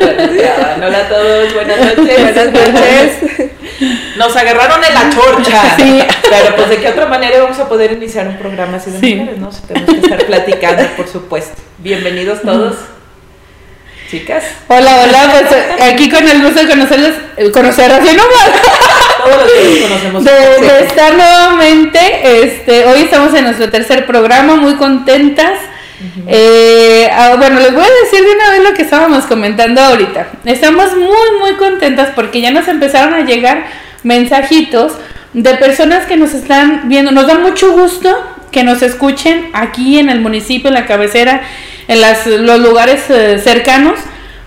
Hola a todos, buenas noches. Buenas noches. Nos agarraron en la chorcha. Sí. Pero pues de qué otra manera vamos a poder iniciar un programa así de mujeres, ¿no? tenemos que estar platicando, por supuesto. Bienvenidos todos. Chicas. Hola, hola, pues aquí con el gusto de conocerlos, conocer así nomás. Todos los que conocemos. De, de, estar nuevamente, este, hoy estamos en nuestro tercer programa, muy contentas. Eh, ah, bueno, les voy a decir de una vez lo que estábamos comentando ahorita. Estamos muy, muy contentas porque ya nos empezaron a llegar mensajitos de personas que nos están viendo. Nos da mucho gusto que nos escuchen aquí en el municipio, en la cabecera, en los lugares eh, cercanos.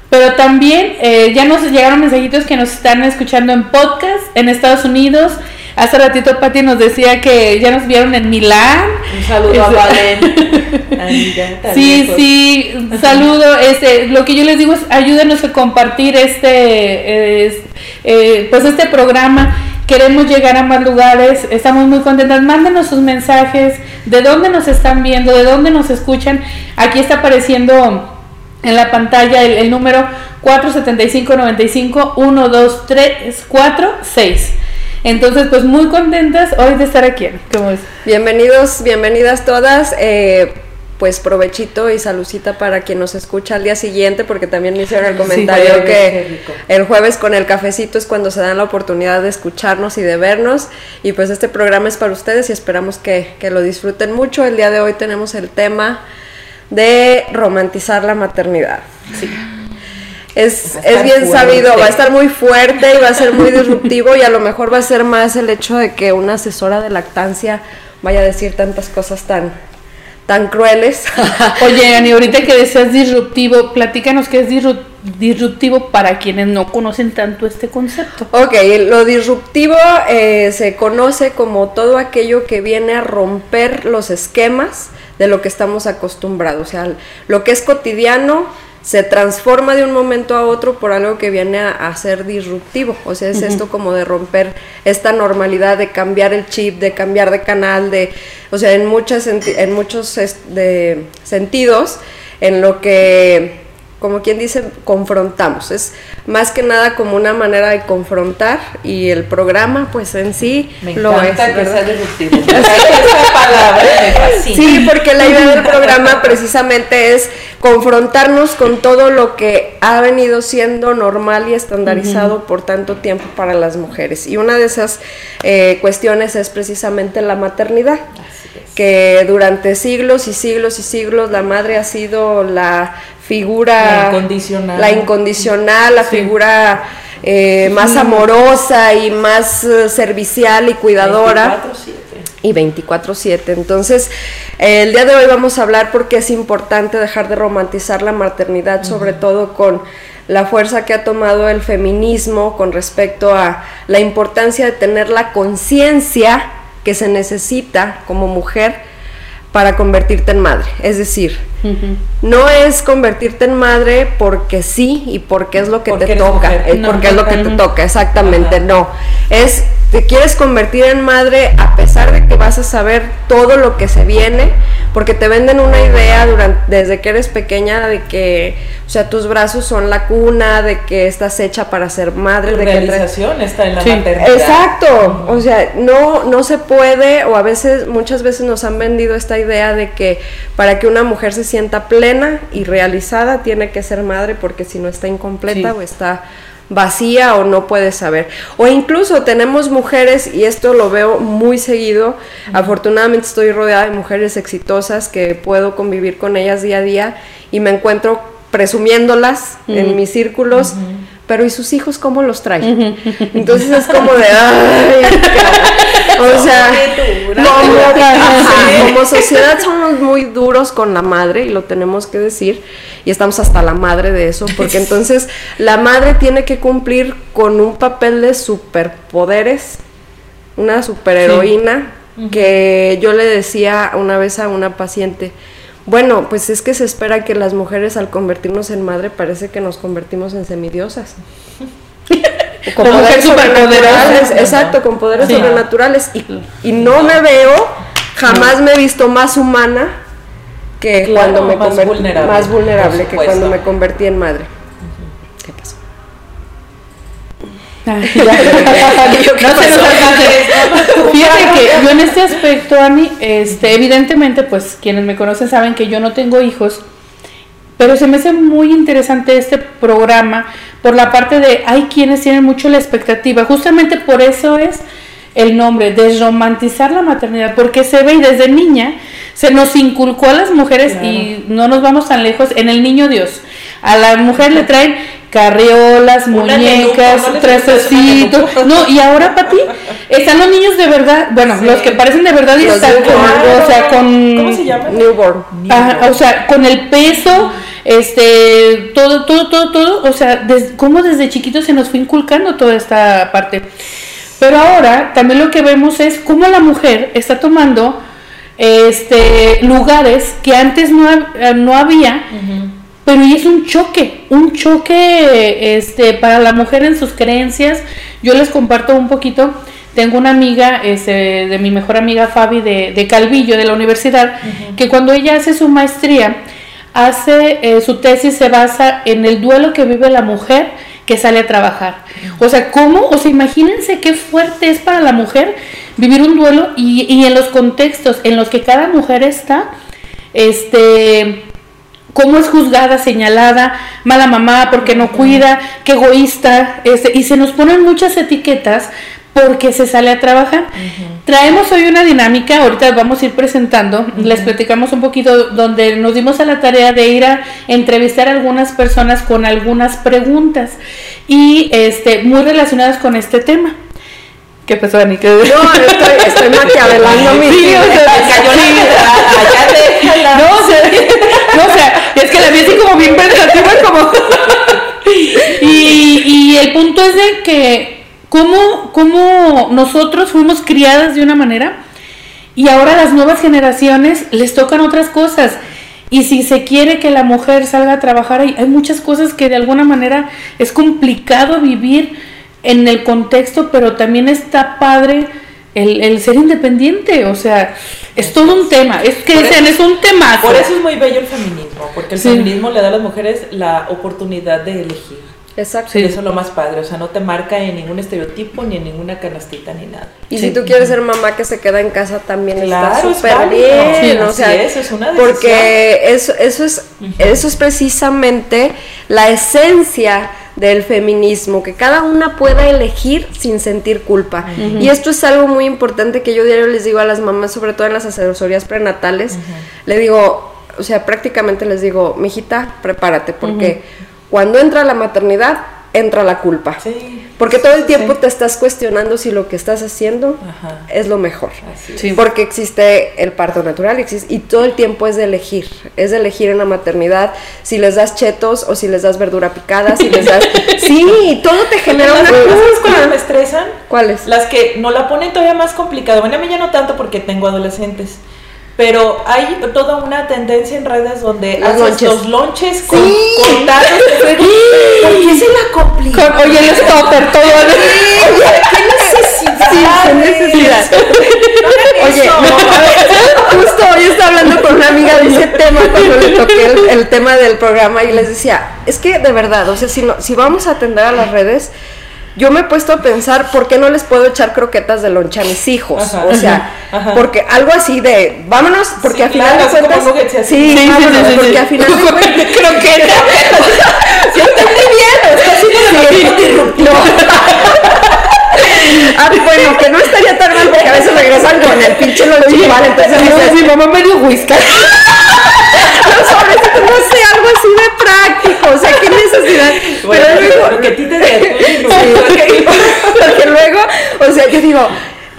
Pero también eh, ya nos llegaron mensajitos que nos están escuchando en podcast en Estados Unidos, Hace ratito Pati nos decía que ya nos vieron en Milán. Un saludo a Valen. sí, sí, un saludo. Este, lo que yo les digo es ayúdenos a compartir este, eh, pues este programa. Queremos llegar a más lugares, estamos muy contentas. Mándenos sus mensajes, de dónde nos están viendo, de dónde nos escuchan. Aquí está apareciendo en la pantalla el, el número 475 95 12346. Entonces, pues muy contentas hoy de estar aquí. ¿Cómo es? Bienvenidos, bienvenidas todas. Eh, pues provechito y salucita para quien nos escucha al día siguiente, porque también me hicieron el comentario que el jueves con el cafecito es cuando se dan la oportunidad de escucharnos y de vernos. Y pues este programa es para ustedes y esperamos que, que lo disfruten mucho. El día de hoy tenemos el tema de romantizar la maternidad. Sí es, es bien sabido, va a estar muy fuerte y va a ser muy disruptivo y a lo mejor va a ser más el hecho de que una asesora de lactancia vaya a decir tantas cosas tan, tan crueles. Oye, Ani, ahorita que decías disruptivo, platícanos qué es disruptivo para quienes no conocen tanto este concepto. Ok, lo disruptivo eh, se conoce como todo aquello que viene a romper los esquemas de lo que estamos acostumbrados, o sea, lo que es cotidiano se transforma de un momento a otro por algo que viene a, ser disruptivo. O sea, es esto como de romper esta normalidad, de cambiar el chip, de cambiar de canal, de, o sea, en, muchas, en muchos de sentidos, en lo que como quien dice, confrontamos. Es más que nada como una manera de confrontar y el programa, pues en sí me lo es. que sea disruptivo. esa palabra Sí, porque la idea del programa precisamente es confrontarnos con todo lo que ha venido siendo normal y estandarizado por tanto tiempo para las mujeres. Y una de esas eh, cuestiones es precisamente la maternidad. que durante siglos y siglos y siglos la madre ha sido la figura... La incondicional. La incondicional, la figura eh, más amorosa y más eh, servicial y cuidadora. 24/7. Y 24/7. Entonces, el día de hoy vamos a hablar porque es importante dejar de romantizar la maternidad, sobre todo con la fuerza que ha tomado el feminismo con respecto a la importancia de tener la conciencia que se necesita como mujer para convertirte en madre. Es decir, no es convertirte en madre porque sí y porque es lo que te toca, porque es lo que te toca, exactamente, no. Es te quieres convertir en madre a pesar de que vas a saber todo lo que se viene, porque te venden una idea durante, desde que eres pequeña de que, o sea, tus brazos son la cuna, de que estás hecha para ser madre. de realización está en la maternidad. Exacto, o sea, no, no se puede, o a veces, muchas veces nos han vendido esta idea de que para que una mujer se sienta plena y realizada tiene que ser madre, porque si no está incompleta o está vacía o no puedes saber. O incluso tenemos mujeres, y esto lo veo muy seguido, afortunadamente estoy rodeada de mujeres exitosas que puedo convivir con ellas día a día y me encuentro presumiéndolas en mis círculos. Pero ¿y sus hijos cómo los traen? Entonces es como de, ay, o sea, como sociedad somos muy duros con la madre y lo tenemos que decir y estamos hasta la madre de eso, porque entonces la madre tiene que cumplir con un papel de superpoderes, una superheroína, que yo le decía una vez a una paciente, bueno, pues es que se espera que las mujeres al convertirnos en madre parece que nos convertimos en semidiosas. con poderes sobrenaturales, exacto, con poderes sobrenaturales. Y, y no me veo, jamás me he visto más humana que cuando me más vulnerable, más vulnerable que cuando me convertí en madre. no se Fíjate que yo en este aspecto, Ani, este, evidentemente, pues quienes me conocen saben que yo no tengo hijos, pero se me hace muy interesante este programa por la parte de hay quienes tienen mucho la expectativa, justamente por eso es el nombre, desromantizar la maternidad, porque se ve y desde niña se nos inculcó a las mujeres y no nos vamos tan lejos en el niño Dios. A la mujer le traen carriolas, muñecas, trastecitos. No, y ahora, Pati, están los niños de verdad, bueno, los que parecen de verdad y están con, o sea, con... ¿Cómo se llama? Newborn. o sea, con el peso, este, todo, todo, todo, todo, o sea, des, cómo desde chiquitos se nos fue inculcando toda esta parte. Pero ahora también lo que vemos es cómo la mujer está tomando este lugares que antes no, no había pero y es un choque, un choque este, para la mujer en sus creencias. Yo les comparto un poquito. Tengo una amiga, este, de mi mejor amiga Fabi de, Calvillo, de la universidad, que cuando ella hace su maestría, hace eh, su tesis se basa en el duelo que vive la mujer que sale a trabajar. O sea, ¿cómo? O sea, imagínense qué fuerte es para la mujer vivir un duelo y, y en los contextos en los que cada mujer está, este cómo es juzgada, señalada, mala mamá, porque no cuida, qué egoísta, este, y se nos ponen muchas etiquetas porque se sale a trabajar. Traemos hoy una dinámica, ahorita vamos a ir presentando, les platicamos un poquito donde nos dimos a la tarea de ir a entrevistar a algunas personas con algunas preguntas y este muy relacionadas con este tema. ¿Qué pasó, Ani? No, estoy, estoy maquiavelando mi sí, o sea, cayó No, o sea, no, o sea, es que la vi así como bien pensativa, como... y, y el punto es de que cómo, cómo nosotros fuimos criadas de una manera y ahora las nuevas generaciones les tocan otras cosas. Y si se quiere que la mujer salga a trabajar, hay, hay muchas cosas que de alguna manera es complicado vivir en el contexto, pero también está padre el, ser independiente, o sea, es todo un tema, es que es un tema. Por eso es muy bello el feminismo, porque el feminismo le da a las mujeres la oportunidad de elegir. Exacto. Y eso es lo más padre, o sea, no te marca en ningún estereotipo, ni en ninguna canastita, ni nada. Y si tú quieres ser mamá que se queda en casa, también está súper bien, o sea, eso es una porque eso, eso, es, eso es precisamente la esencia del feminismo, que cada una pueda elegir sin sentir culpa. Y esto es algo muy importante que yo diario les digo a las mamás, sobre todo en las asesorías prenatales, le digo, o sea, prácticamente les digo, mijita, prepárate, porque cuando entra la maternidad, entra la culpa. Porque todo el tiempo te estás cuestionando si lo que estás haciendo es lo mejor. Porque existe el parto natural existe, y todo el tiempo es de elegir. Es de elegir en la maternidad si les das chetos o si les das verdura picada, si les das... sí, todo te genera una ¿Sabes me estresan? ¿Cuáles? Las que no la ponen todavía más complicado. Bueno, a mí ya no tanto porque tengo adolescentes pero hay toda una tendencia en redes donde los haces los lonches con, sí. ¿Por qué se la complica? oye, el stopper, todo. Oye, ¿qué necesidad? Sí, qué necesidad. oye, justo hoy estaba hablando con una amiga de ese tema cuando le toqué el, el, tema del programa y les decía, es que de verdad, o sea, si, no, si vamos a atender a las redes, yo me he puesto a pensar por qué no les puedo echar croquetas de loncha a mis hijos. o sea, porque algo así de vámonos, porque al final de cuentas. Sí, sí, vámonos, sí, porque al final de cuentas. Croqueta. sí, está muy bien, está como no. Ah, bueno, que no estaría tan mal porque a veces regresan con el pinche lonche igual, entonces mi mamá me dio whisky. Los sobrecitos, no sé, algo así de práctico, o sea, qué necesidad. Bueno, pero luego, porque a ti te sí, porque, porque luego, o sea, yo digo,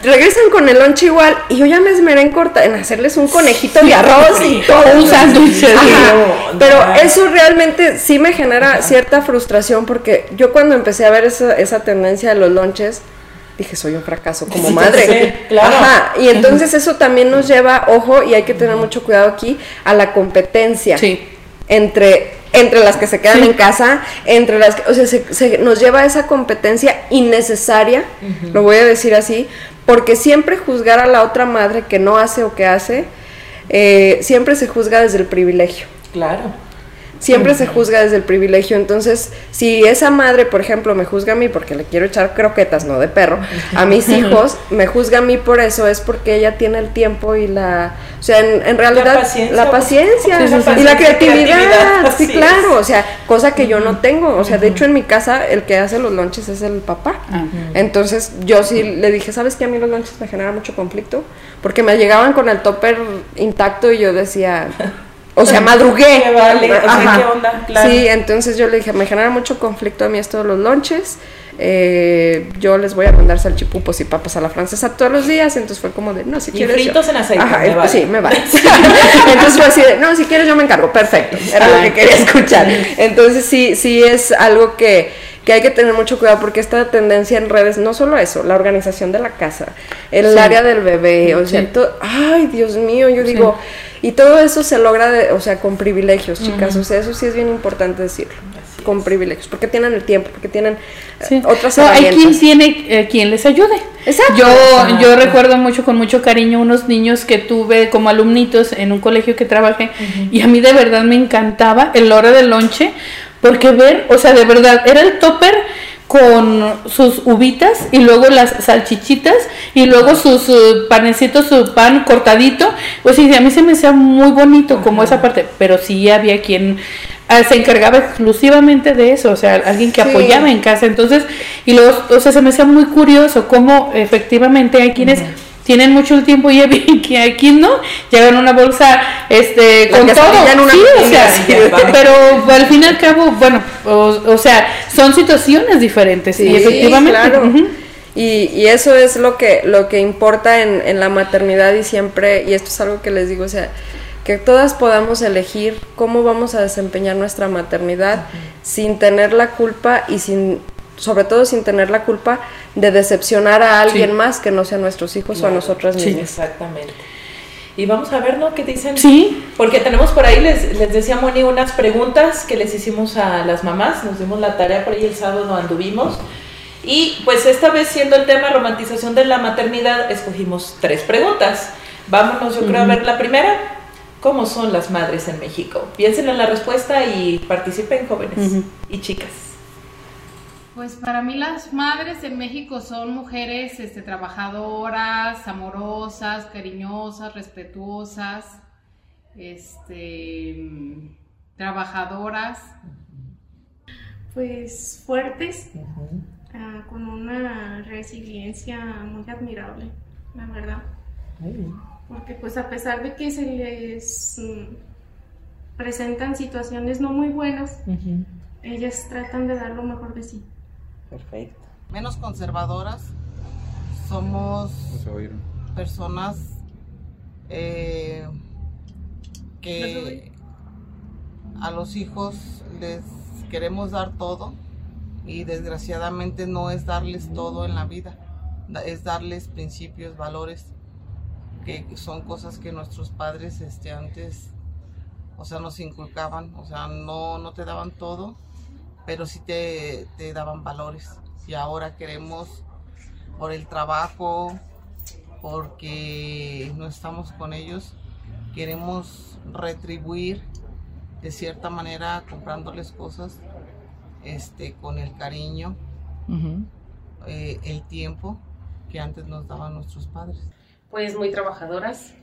regresan con el lonche igual y yo ya me esmeré en corta en hacerles un conejito de arroz y todo. un sándwich pero eso realmente sí me genera cierta frustración porque yo cuando empecé a ver esa, esa tendencia de los lonches dije soy un fracaso como madre claro. Ajá, y entonces eso también nos lleva ojo y hay que tener mucho cuidado aquí a la competencia sí. entre entre las que se quedan en casa, entre las que, o sea, se, nos lleva a esa competencia innecesaria, lo voy a decir así, porque siempre juzgar a la otra madre que no hace o que hace, eh, siempre se juzga desde el privilegio. Claro. Siempre se juzga desde el privilegio. Entonces, si esa madre, por ejemplo, me juzga a mí porque le quiero echar croquetas, no de perro, a mis hijos, me juzga a mí por eso, es porque ella tiene el tiempo y la, o sea, en, realidad la paciencia, y la creatividad, sí, claro, o sea, cosa que yo no tengo, o sea, de hecho en mi casa el que hace los lonches es el papá. Entonces, yo sí le dije, ¿sabes que a mí los lonches me generan mucho conflicto? Porque me llegaban con el topper intacto y yo decía, o sea, madrugué. Sí, entonces yo le dije, me genera mucho conflicto a mí esto de los lonches. Eh, yo les voy a mandar salchipupos y papas a la francesa todos los días. Entonces fue como de, no, si quieres. fritos en aceite. Ajá, me sí, me vale. entonces fue así de, no, si quieres yo me encargo. Perfecto. Era lo que quería escuchar. Entonces sí, sí es algo que que hay que tener mucho cuidado porque esta tendencia en redes, no solo eso, la organización de la casa, el área del bebé, o sea, ay, Dios mío, yo digo, y todo eso se logra, o sea, con privilegios, chicas, o sea, eso sí es bien importante decirlo. con privilegios, porque tienen el tiempo, porque tienen eh, otras no, Hay quien tiene eh, quien les ayude. Exacto. Yo, yo recuerdo mucho con mucho cariño unos niños que tuve como alumnitos en un colegio que trabajé y a mí de verdad me encantaba el hora del lonche porque ver, o sea, de verdad, era el topper con sus uvitas y luego las salchichitas y luego sus uh, panecitos, su pan cortadito. Pues sí, a mí se me hacía muy bonito como esa parte, pero sí había quien ah, se encargaba exclusivamente de eso, o sea, alguien que apoyaba en casa. Entonces, y luego, o sea, se me hacía muy curioso cómo efectivamente hay quienes tienen mucho tiempo y que aquí no llevan una bolsa este con todo. sí, o sea, pero al fin y al cabo bueno o, sea son situaciones diferentes y efectivamente y, y, eso es lo que lo que importa en, en la maternidad y siempre y esto es algo que les digo o sea que todas podamos elegir cómo vamos a desempeñar nuestra maternidad sin tener la culpa y sin sobre todo sin tener la culpa de decepcionar a alguien más que no sea nuestros hijos o a nosotras mismas. Sí, exactamente. Y vamos a ver, ¿no? ¿Qué dicen? Sí. Porque tenemos por ahí, les, les decía Moni, unas preguntas que les hicimos a las mamás. Nos dimos la tarea por ahí el sábado, anduvimos. Y pues esta vez siendo el tema romantización de la maternidad, escogimos tres preguntas. Vámonos, yo creo, a ver la primera. ¿Cómo son las madres en México? Piensen en la respuesta y participen jóvenes y chicas. Pues para mí las madres en México son mujeres este, trabajadoras, amorosas, cariñosas, respetuosas, este, trabajadoras. Pues fuertes, ah, con una resiliencia muy admirable, la verdad. Porque pues a pesar de que se les mm, presentan situaciones no muy buenas, ellas tratan de dar lo mejor de sí. Perfecto. Menos conservadoras, somos personas eh, que a los hijos les queremos dar todo y desgraciadamente no es darles todo en la vida, es darles principios, valores, que son cosas que nuestros padres este, antes, o sea, nos inculcaban, o sea, no, no te daban todo, pero sí te, daban valores. Y ahora queremos, por el trabajo, porque no estamos con ellos, queremos retribuir de cierta manera comprándoles cosas este, con el cariño, eh, el tiempo que antes nos daban nuestros padres. Pues muy trabajadoras,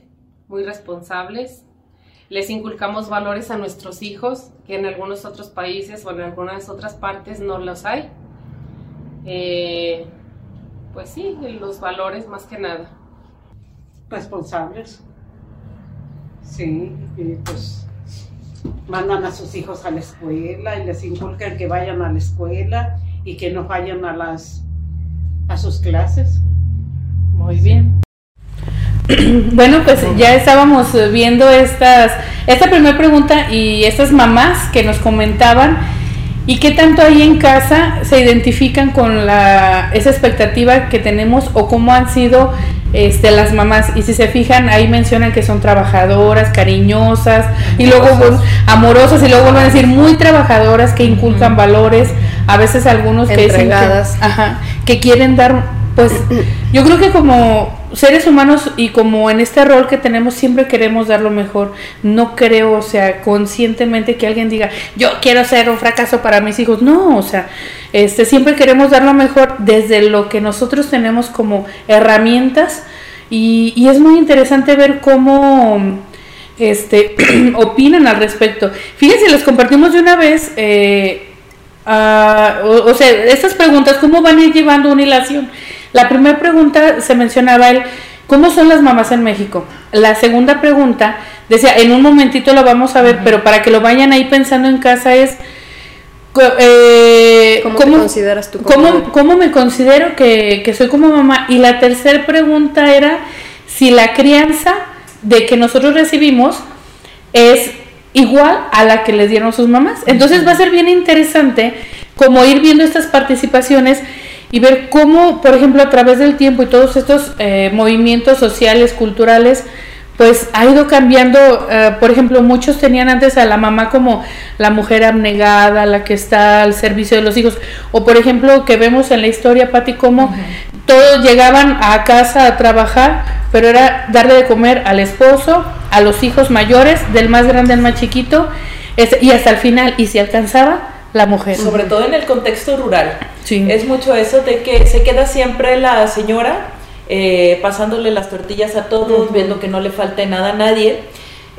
muy responsables, les inculcamos valores a nuestros hijos, que en algunos otros países o en algunas otras partes no los hay. Eh, pues sí, los valores más que nada. Responsables. Sí, y pues mandan a sus hijos a la escuela y les inculcan que vayan a la escuela y que no vayan a las a sus clases. Muy bien. Bueno, pues ya estábamos viendo estas, esta primera pregunta y estas mamás que nos comentaban y qué tanto ahí en casa se identifican con la, esa expectativa que tenemos o cómo han sido este, las mamás. Y si se fijan, ahí mencionan que son trabajadoras, cariñosas y luego amorosas y luego vuelven a decir muy trabajadoras que inculcan valores. A veces algunos que, dicen que, ajá, que quieren dar, pues yo creo que como seres humanos y como en este rol que tenemos siempre queremos dar lo mejor. No creo, o sea, conscientemente que alguien diga, yo quiero ser un fracaso para mis hijos. No, o sea, este, siempre queremos dar lo mejor desde lo que nosotros tenemos como herramientas y, y es muy interesante ver cómo este, opinan al respecto. Fíjense, les compartimos de una vez, eh, o, sea, estas preguntas, ¿cómo van a ir llevando una hilación? La primera pregunta se mencionaba el, ¿cómo son las mamás en México? La segunda pregunta, decía, en un momentito lo vamos a ver, pero para que lo vayan ahí pensando en casa es... Eh, ¿Cómo, te consideras tú como ¿cómo, me considero que, que soy como mamá? Y la tercera pregunta era si la crianza de que nosotros recibimos es igual a la que les dieron sus mamás. Entonces va a ser bien interesante como ir viendo estas participaciones y ver cómo, por ejemplo, a través del tiempo y todos estos eh, movimientos sociales, culturales, pues ha ido cambiando, eh, por ejemplo, muchos tenían antes a la mamá como la mujer abnegada, la que está al servicio de los hijos, o por ejemplo que vemos en la historia, Pati, como todos llegaban a casa a trabajar, pero era darle de comer al esposo, a los hijos mayores, del más grande al más chiquito, y hasta el final, y si alcanzaba, la mujer. Sobre todo en el contexto rural. Sí. Es mucho eso de que se queda siempre la señora eh, pasándole las tortillas a todos, viendo que no le falte nada a nadie.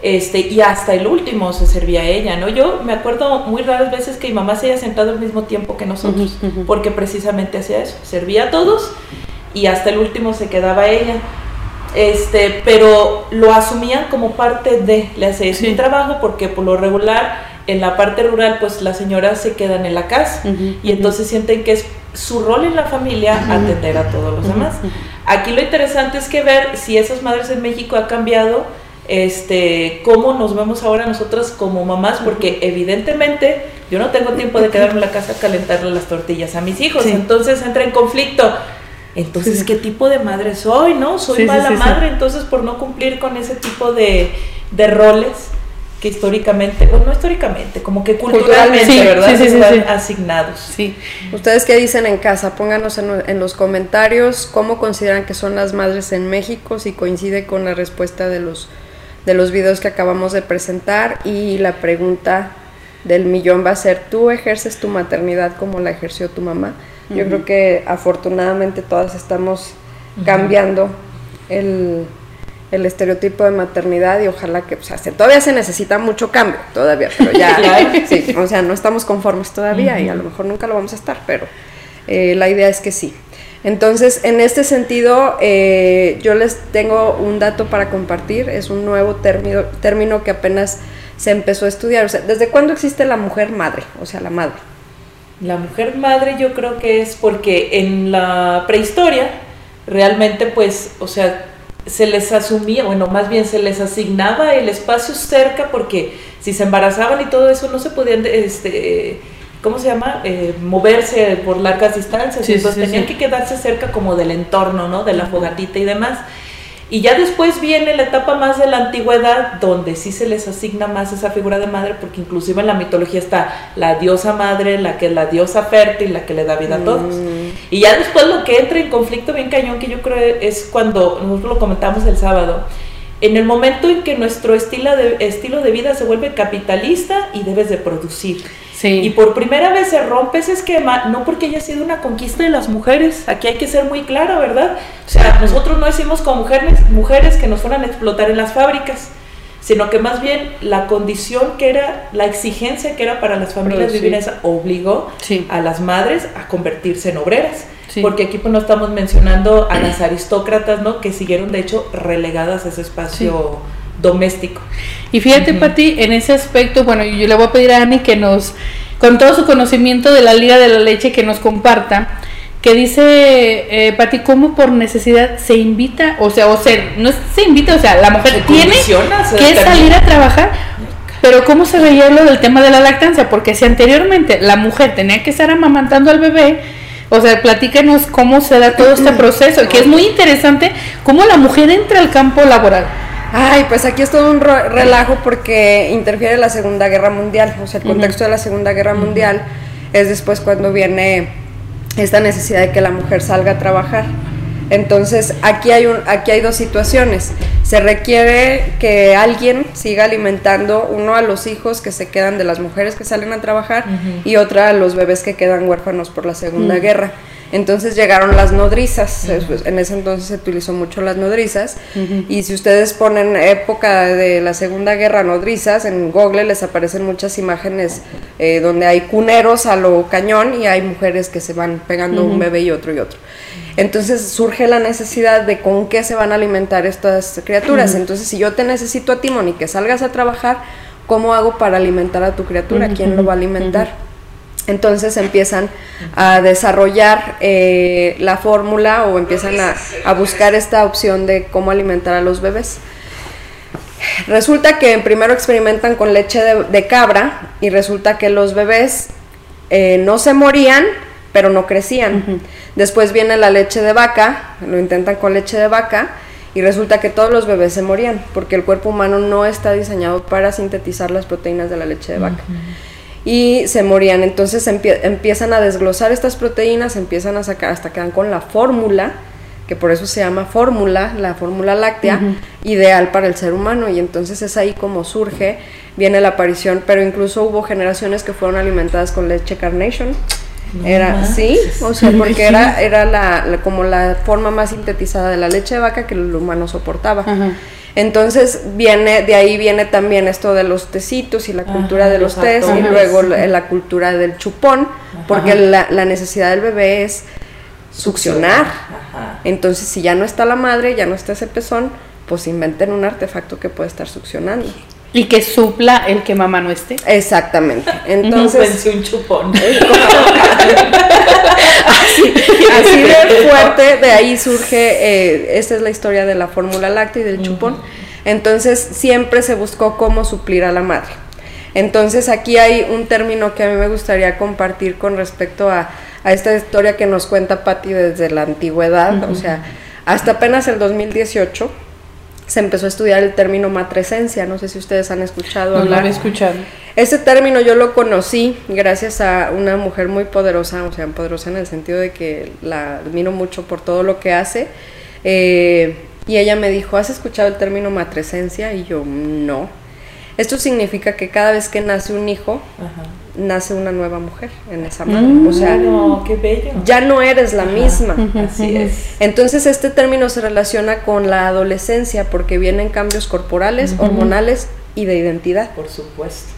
Este, y hasta el último se servía ella, ¿no? Yo me acuerdo muy raras veces que mi mamá se haya sentado al mismo tiempo que nosotros, porque precisamente hacía eso, servía a todos y hasta el último se quedaba ella. Este, pero lo asumían como parte de, le hacía sí. trabajo porque por lo regular en la parte rural pues las señoras se quedan en la casa y entonces sienten que es su rol en la familia atender a todos los demás. Aquí lo interesante es que ver si esas madres en México ha cambiado este, cómo nos vemos ahora nosotras como mamás, porque evidentemente yo no tengo tiempo de quedarme en la casa a calentarle las tortillas a mis hijos, entonces entra en conflicto. Entonces, ¿qué tipo de madre soy? ¿No? Soy mala madre, entonces por no cumplir con ese tipo de, de roles que históricamente, o no históricamente, como que culturalmente, ¿verdad? Sí, Están asignados. Sí. ¿Ustedes qué dicen en casa? Pónganos en, en, los comentarios cómo consideran que son las madres en México, si coincide con la respuesta de los, de los videos que acabamos de presentar. Y la pregunta del millón va a ser, ¿tú ejerces tu maternidad como la ejerció tu mamá? Yo creo que afortunadamente todas estamos cambiando el el estereotipo de maternidad y ojalá que, o sea, todavía se necesita mucho cambio, todavía, pero ya, sí, o sea, no estamos conformes todavía y a lo mejor nunca lo vamos a estar, pero eh, la idea es que sí. Entonces, en este sentido, eh, yo les tengo un dato para compartir, es un nuevo término, término que apenas se empezó a estudiar, o sea, ¿desde cuándo existe la mujer madre? O sea, la madre. La mujer madre yo creo que es porque en la prehistoria realmente pues, o sea, se les asumía, bueno, más bien se les asignaba el espacio cerca porque si se embarazaban y todo eso no se podían, este, ¿cómo se llama? Eh, moverse por largas distancias, entonces tenían que quedarse cerca como del entorno, ¿no? De la fogatita y demás. Y ya después viene la etapa más de la antigüedad, donde sí se les asigna más esa figura de madre, porque inclusive en la mitología está la diosa madre, la que es la diosa fértil, la que le da vida a todos. Mm. Y ya después lo que entra en conflicto bien cañón, que yo creo es cuando, nosotros lo comentamos el sábado, en el momento en que nuestro estilo de, estilo de vida se vuelve capitalista y debes de producir. Y por primera vez se rompe ese esquema, no porque haya sido una conquista de las mujeres, aquí hay que ser muy claro, ¿verdad? O sea, nosotros no decimos con mujeres, mujeres que nos fueran a explotar en las fábricas, sino que más bien la condición que era, la exigencia que era para las familias vivir esa, obligó a las madres a convertirse en obreras. Porque aquí pues no estamos mencionando a las aristócratas, ¿no? Que siguieron de hecho relegadas a ese espacio doméstico. Y fíjate, Pati, en ese aspecto, bueno, yo le voy a pedir a Ani que nos, con todo su conocimiento de la Liga de la Leche, que nos comparta, que dice, eh, Pati, cómo por necesidad se invita, o sea, o sea, no se invita, o sea, la mujer tiene que salir a trabajar, pero ¿cómo se veía lo del tema de la lactancia? Porque si anteriormente la mujer tenía que estar amamantando al bebé, o sea, platícanos cómo se da todo este proceso, que es muy interesante, cómo la mujer entra al campo laboral. Ay, pues aquí es todo un relajo porque interfiere la Segunda Guerra Mundial, o sea, el contexto de la Segunda Guerra Mundial es después cuando viene esta necesidad de que la mujer salga a trabajar. Entonces, aquí hay, un, aquí hay dos situaciones. Se requiere que alguien siga alimentando uno a los hijos que se quedan de las mujeres que salen a trabajar y otra a los bebés que quedan huérfanos por la Segunda Guerra. Entonces llegaron las nodrizas, en ese entonces se utilizó mucho las nodrizas y si ustedes ponen época de la Segunda Guerra nodrizas, en Google les aparecen muchas imágenes eh, donde hay cuneros a lo cañón y hay mujeres que se van pegando un bebé y otro y otro. Entonces surge la necesidad de con qué se van a alimentar estas criaturas. Entonces si yo te necesito a ti, Moni, que salgas a trabajar, ¿cómo hago para alimentar a tu criatura? ¿Quién lo va a alimentar? Entonces empiezan a desarrollar eh, la fórmula o empiezan a, buscar esta opción de cómo alimentar a los bebés. Resulta que primero experimentan con leche de, cabra y resulta que los bebés eh, no se morían, pero no crecían. Después viene la leche de vaca, lo intentan con leche de vaca y resulta que todos los bebés se morían porque el cuerpo humano no está diseñado para sintetizar las proteínas de la leche de vaca y se morían. Entonces empiezan a desglosar estas proteínas, empiezan a sacar hasta quedan con la fórmula, que por eso se llama fórmula, la fórmula láctea, ideal para el ser humano. Y entonces es ahí como surge, viene la aparición, pero incluso hubo generaciones que fueron alimentadas con leche carnation. era, sí, o sea, porque era, era la, como la forma más sintetizada de la leche de vaca que el humano soportaba. Entonces viene, de ahí viene también esto de los tecitos y la cultura de los tés y luego la, cultura del chupón, porque la, necesidad del bebé es succionar. Entonces si ya no está la madre, ya no está ese pezón, pues inventen un artefacto que puede estar succionando. Y que supla el que mamá no esté. Exactamente. Entonces. Pensé un chupón. así, de fuerte, de ahí surge, eh, esta es la historia de la fórmula láctea y del chupón. Entonces siempre se buscó cómo suplir a la madre. Entonces aquí hay un término que a mí me gustaría compartir con respecto a, esta historia que nos cuenta Patti desde la antigüedad, o sea, hasta apenas el 2018 se empezó a estudiar el término matresencia, no sé si ustedes han escuchado hablar. No lo he escuchado. Ese término yo lo conocí gracias a una mujer muy poderosa, o sea, poderosa en el sentido de que la admiro mucho por todo lo que hace. Eh, y ella me dijo, ¿has escuchado el término matresencia? Y yo, no. Esto significa que cada vez que nace un hijo, nace una nueva mujer en esa madre. Mm, o sea, qué bello. ya no eres la misma. Así es. Entonces este término se relaciona con la adolescencia porque vienen cambios corporales, hormonales y de identidad. Por supuesto.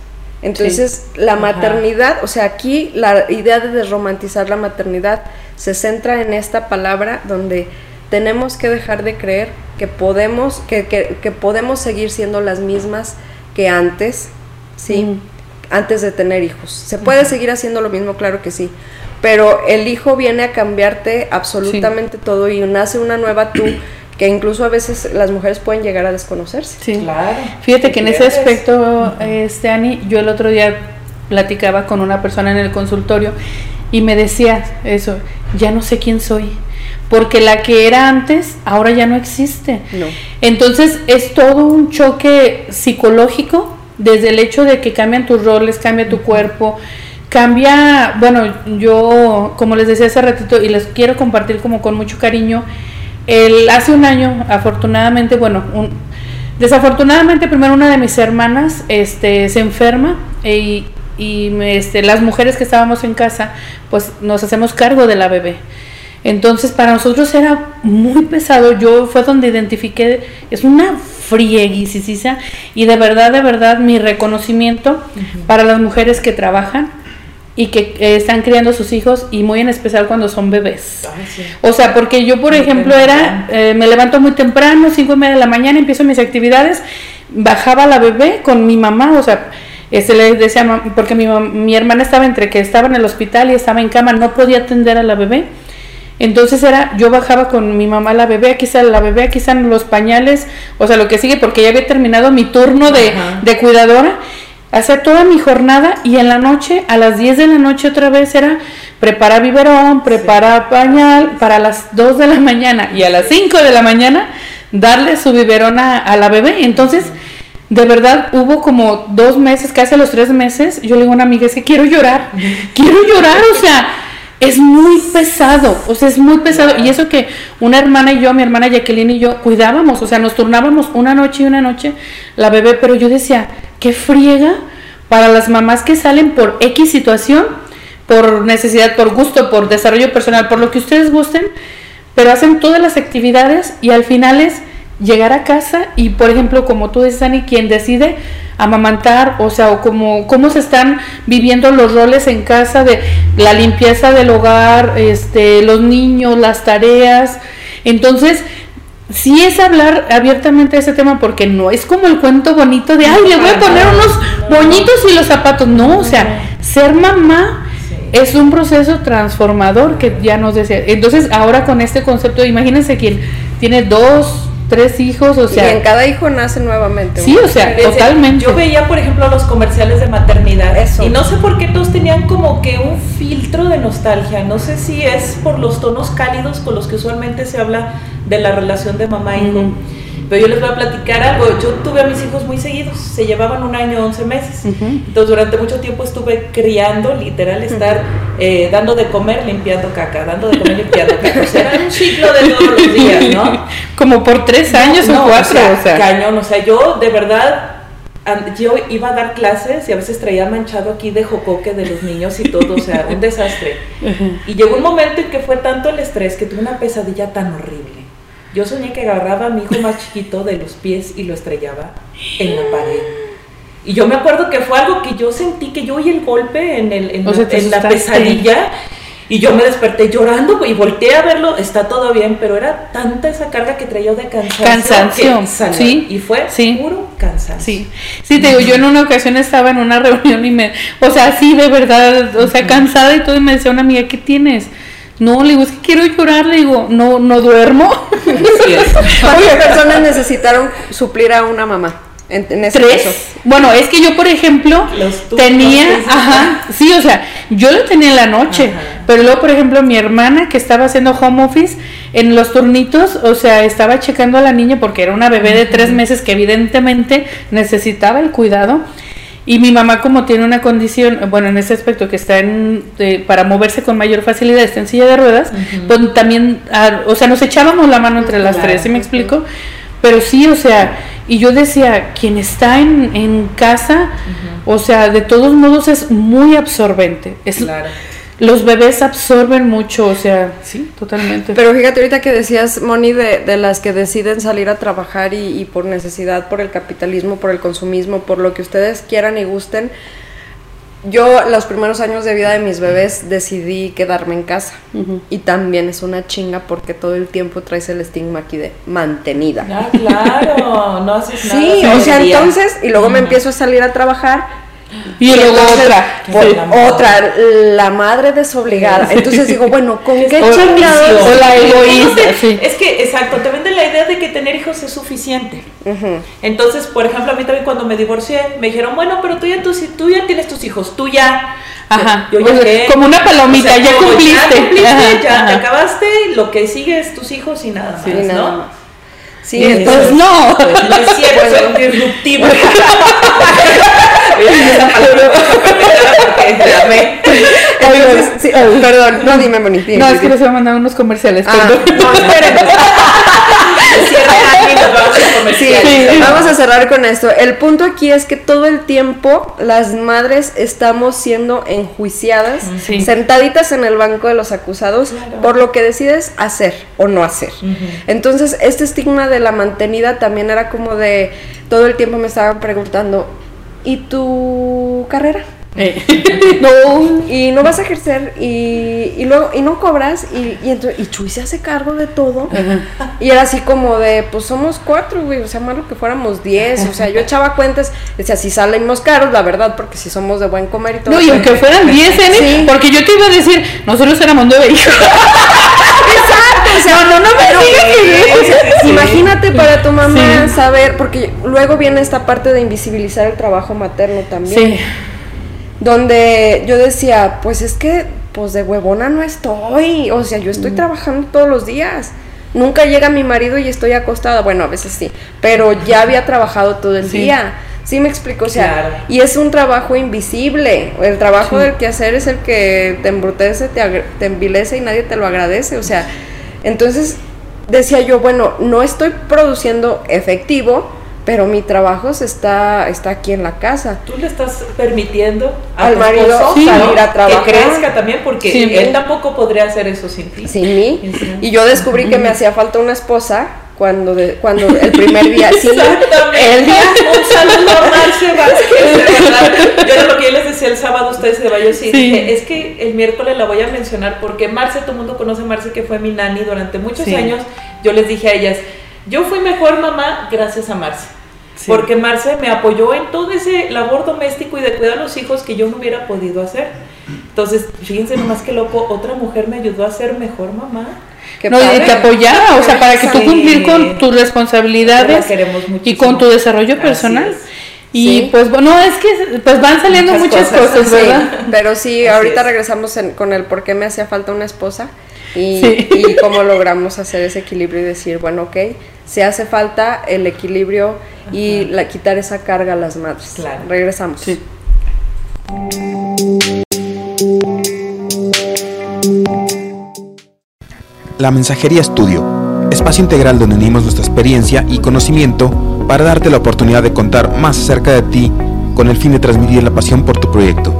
Entonces la maternidad, o sea, aquí la idea de desromantizar la maternidad se centra en esta palabra donde tenemos que dejar de creer que podemos, que, que, podemos seguir siendo las mismas que antes, ¿sí? antes de tener hijos. ¿Se puede seguir haciendo lo mismo? Claro que sí. Pero el hijo viene a cambiarte absolutamente todo y nace una nueva tú que incluso a veces las mujeres pueden llegar a desconocerse. Sí, claro. Fíjate que en ese aspecto, este Ani, yo el otro día platicaba con una persona en el consultorio y me decía eso, ya no sé quién soy, porque la que era antes ahora ya no existe. No. Entonces es todo un choque psicológico desde el hecho de que cambian tus roles, cambia tu cuerpo, cambia, bueno, yo como les decía hace ratito y les quiero compartir como con mucho cariño, el, hace un año, afortunadamente, bueno, un, desafortunadamente primero una de mis hermanas este, se enferma y, y este, las mujeres que estábamos en casa, pues nos hacemos cargo de la bebé. Entonces para nosotros era muy pesado, yo fue donde identifiqué, es una frieguisisa y de verdad, de verdad mi reconocimiento para las mujeres que trabajan y que están criando sus hijos y muy en especial cuando son bebés. O sea, porque yo por ejemplo era, eh, me levanto muy temprano, cinco y media de la mañana, empiezo mis actividades, bajaba la bebé con mi mamá, o sea, este le decía, porque mi, mi hermana estaba entre que estaba en el hospital y estaba en cama, no podía atender a la bebé entonces era, yo bajaba con mi mamá la bebé, aquí están la bebé, aquí están los pañales, o sea, lo que sigue, porque ya había terminado mi turno de, de cuidadora, hacía toda mi jornada y en la noche, a las 10 de la noche otra vez era preparar biberón, preparar pañal, para las 2 de la mañana y a las 5 de la mañana darle su biberón a, la bebé. Entonces, de verdad hubo como dos meses, casi a los tres meses, yo le digo a una amiga, es que quiero llorar, quiero llorar, o sea es muy pesado, o sea, es muy pesado. Y eso que una hermana y yo, mi hermana Jacqueline y yo, cuidábamos, o sea, nos turnábamos una noche y una noche la bebé, pero yo decía, qué friega para las mamás que salen por X situación, por necesidad, por gusto, por desarrollo personal, por lo que ustedes gusten, pero hacen todas las actividades y al final es llegar a casa y, por ejemplo, como tú dices, Ani, quien decide amamantar, o sea, o como cómo se están viviendo los roles en casa de la limpieza del hogar, este, los niños, las tareas. Entonces, sí es hablar abiertamente de ese tema porque no es como el cuento bonito de, ay, le voy a poner unos moñitos y los zapatos. No, o sea, ser mamá es un proceso transformador que ya nos decía. Entonces, ahora con este concepto, imagínense quien tiene dos, tres hijos, o sea. Y en cada hijo nace nuevamente. Sí, o sea, totalmente. Yo veía, por ejemplo, los comerciales de maternidad. Eso. Y no sé por qué todos tenían como que un filtro de nostalgia. No sé si es por los tonos cálidos con los que usualmente se habla de la relación de mamá e hijo. Pero yo les voy a platicar algo. Yo tuve a mis hijos muy seguidos, se llevaban un año, 11 meses. Entonces, durante mucho tiempo estuve criando, literal, estar eh, dando de comer, limpiando caca, dando de comer, limpiando caca. O sea, era un ciclo de todos los días, ¿no? Como por tres años o cuatro. O sea, cañón. O sea, yo de verdad yo iba a dar clases y a veces traía manchado aquí de jocoque de los niños y todo, o sea, un desastre. Y llegó un momento en que fue tanto el estrés que tuve una pesadilla tan horrible yo soñé que agarraba a mi hijo más chiquito de los pies y lo estrellaba en la pared. Y yo me acuerdo que fue algo que yo sentí, que yo oí el golpe en, el, en, la, pesadilla. Y yo me desperté llorando y volteé a verlo, está todo bien, pero era tanta esa carga que traía de cansancio. Cansancio, sí. Y fue puro cansancio. Sí, sí, te digo, yo en una ocasión estaba en una reunión y me, o sea, sí, de verdad, o sea, cansada y todo, y me decía una amiga, ¿qué tienes? No, le digo, es que quiero llorar, le digo, no, no duermo. ¿Cuántas personas necesitaron suplir a una mamá? En, ese ¿Tres? Bueno, es que yo, por ejemplo, tenía, ajá, sí, o sea, yo lo tenía en la noche, pero luego, por ejemplo, mi hermana que estaba haciendo home office, en los turnitos, o sea, estaba checando a la niña porque era una bebé de tres meses que evidentemente necesitaba el cuidado. Y mi mamá como tiene una condición, bueno, en ese aspecto que está en, para moverse con mayor facilidad, está en silla de ruedas, pues también, ah, o sea, nos echábamos la mano entre las tres, ¿sí me explico? Pero sí, o sea, y yo decía, quien está en, en casa, o sea, de todos modos es muy absorbente. Es, claro los bebés absorben mucho, o sea, sí, totalmente. Pero fíjate ahorita que decías, Moni, de, de las que deciden salir a trabajar y, por necesidad, por el capitalismo, por el consumismo, por lo que ustedes quieran y gusten. Yo los primeros años de vida de mis bebés decidí quedarme en casa y también es una chinga porque todo el tiempo traes el estigma aquí de mantenida. Ah, claro, no haces nada. Sí, o sea, entonces, y luego me empiezo a salir a trabajar y, luego otra, otra, la madre desobligada. Entonces digo, bueno, ¿con qué chingados? O la egoísta. Es que, exacto, te venden la idea de que tener hijos es suficiente. Entonces, por ejemplo, a mí también cuando me divorcié, me dijeron, bueno, pero tú ya, tú, tú ya tienes tus hijos, tú ya. Ajá. Yo, ya como una palomita, ya, cumpliste. Ya, te acabaste, lo que sigue es tus hijos y nada más, ¿no? Sí, entonces no. Pues, no es cierto, perdón, no dime, Moni. No, es que les voy a mandar unos comerciales. Ah, no, vamos a cerrar con esto. El punto aquí es que todo el tiempo las madres estamos siendo enjuiciadas, sentaditas en el banco de los acusados, por lo que decides hacer o no hacer. Entonces, este estigma de la mantenida también era como de todo el tiempo me estaban preguntando, ¿y tu carrera? Eh. no, y no vas a ejercer y, y, luego y no cobras y, y, y Chuy se hace cargo de todo y era así como de pues somos cuatro güey o sea malo que fuéramos diez o sea yo echaba cuentas decía si salimos caros la verdad porque si somos de buen comer y todo no y aunque fueran diez ¿eh? porque yo te iba a decir nosotros éramos nueve hijos o sea no no, me imagínate para tu mamá saber porque luego viene esta parte de invisibilizar el trabajo materno también. Sí. Donde yo decía, pues es que, pues de huevona no estoy, o sea, yo estoy mm. trabajando todos los días. Nunca llega mi marido y estoy acostada, bueno, a veces sí, pero ya había trabajado todo el día. Sí me explico, o sea, y es un trabajo invisible. El trabajo del del hacer es el que te embrutece, te, te envilece y nadie te lo agradece. O sea, entonces decía yo, bueno, no estoy produciendo efectivo, pero mi trabajo se está, está aquí en la casa. Tú le estás permitiendo al marido salir a trabajar. Que crezca también, porque él tampoco podría hacer eso sin ti. Sin mí. Y yo descubrí que me hacía falta una esposa cuando de, cuando el primer día sí el día. Un saludo a Marcia Vázquez. Yo era lo que yo les decía el sábado ustedes de Bayo sí, dije, es que el miércoles la voy a mencionar porque Marcia todo el mundo conoce a Marcia que fue mi nani durante muchos años. Yo les dije a ellas yo fui mejor mamá gracias a Marcia porque Marce me apoyó en todo ese labor doméstico y de cuidar a los hijos que yo no hubiera podido hacer. Entonces, fíjense nomás que loco, otra mujer me ayudó a ser mejor mamá. No, y te apoyaba, o sea, para que tú cumplir con tus responsabilidades y con tu desarrollo personal. Y pues bueno, es que pues van saliendo muchas, cosas, ¿verdad? pero sí, ahorita regresamos con el por qué me hacía falta una esposa y, cómo logramos hacer ese equilibrio y decir, bueno, ok, se hace falta el equilibrio y la, quitar esa carga a las madres. Claro. Regresamos. Sí. La Mensajería Estudio, espacio integral donde unimos nuestra experiencia y conocimiento para darte la oportunidad de contar más acerca de ti con el fin de transmitir la pasión por tu proyecto.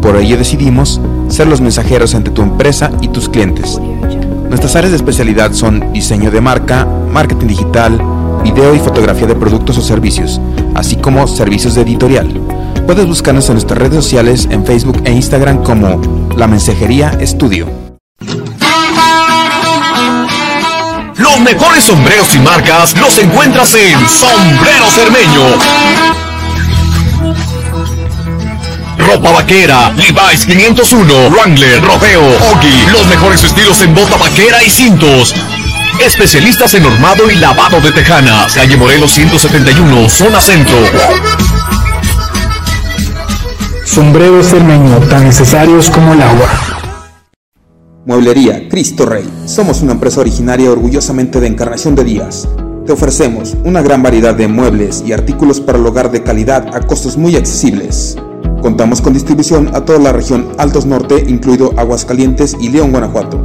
Por ello decidimos ser los mensajeros entre tu empresa y tus clientes. Nuestras áreas de especialidad son diseño de marca, marketing digital, video y fotografía de productos o servicios, así como servicios de editorial. Puedes buscarnos en nuestras redes sociales en Facebook e Instagram como La Mensajería Estudio. Los mejores sombreros y marcas los encuentras en Sombrero Cermeño Ropa vaquera, Levi's 501, Wrangler, Rodeo, Oggy, los mejores estilos en bota vaquera y cintos. Especialistas en hormado y lavado de tejanas. Calle Morelos 171, zona centro. Sombreros cermeño, tan necesarios como el agua. Mueblería Cristo Rey. Somos una empresa originaria orgullosamente de Encarnación de Díaz. Te ofrecemos una gran variedad de muebles y artículos para el hogar de calidad a costos muy accesibles. Contamos con distribución a toda la región Altos Norte, incluido Aguascalientes y León, Guanajuato.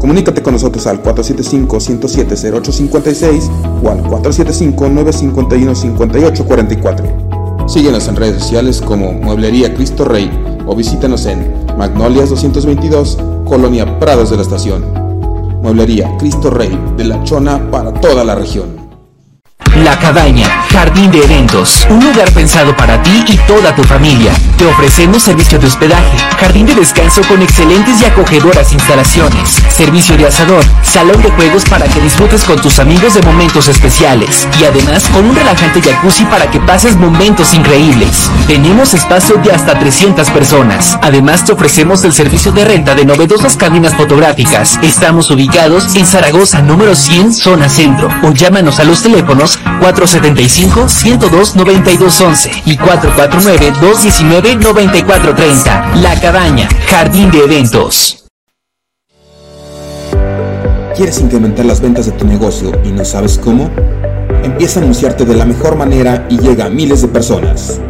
Comunícate con nosotros al 475-107-0856 o al 475-951-5844. Síguenos en redes sociales como Mueblería Cristo Rey o visítanos en Magnolias 222, Colonia Prados de la Estación. Mueblería Cristo Rey de la Chona para toda la región. La Cabaña, Jardín de Eventos, un lugar pensado para ti y toda tu familia. Te ofrecemos servicio de hospedaje, jardín de descanso con excelentes y acogedoras instalaciones, servicio de asador, salón de juegos para que disfrutes con tus amigos de momentos especiales y además con un relajante jacuzzi para que pases momentos increíbles. Tenemos espacio de hasta 300 personas. Además te ofrecemos el servicio de renta de novedosas cabinas fotográficas. Estamos ubicados en Zaragoza número 100, zona centro o llámanos a los teléfonos 475-102-9211 y 449-219-9430. La Cabaña, Jardín de Eventos. ¿Quieres incrementar las ventas de tu negocio y no sabes cómo? Empieza a anunciarte de la mejor manera y llega a miles de personas.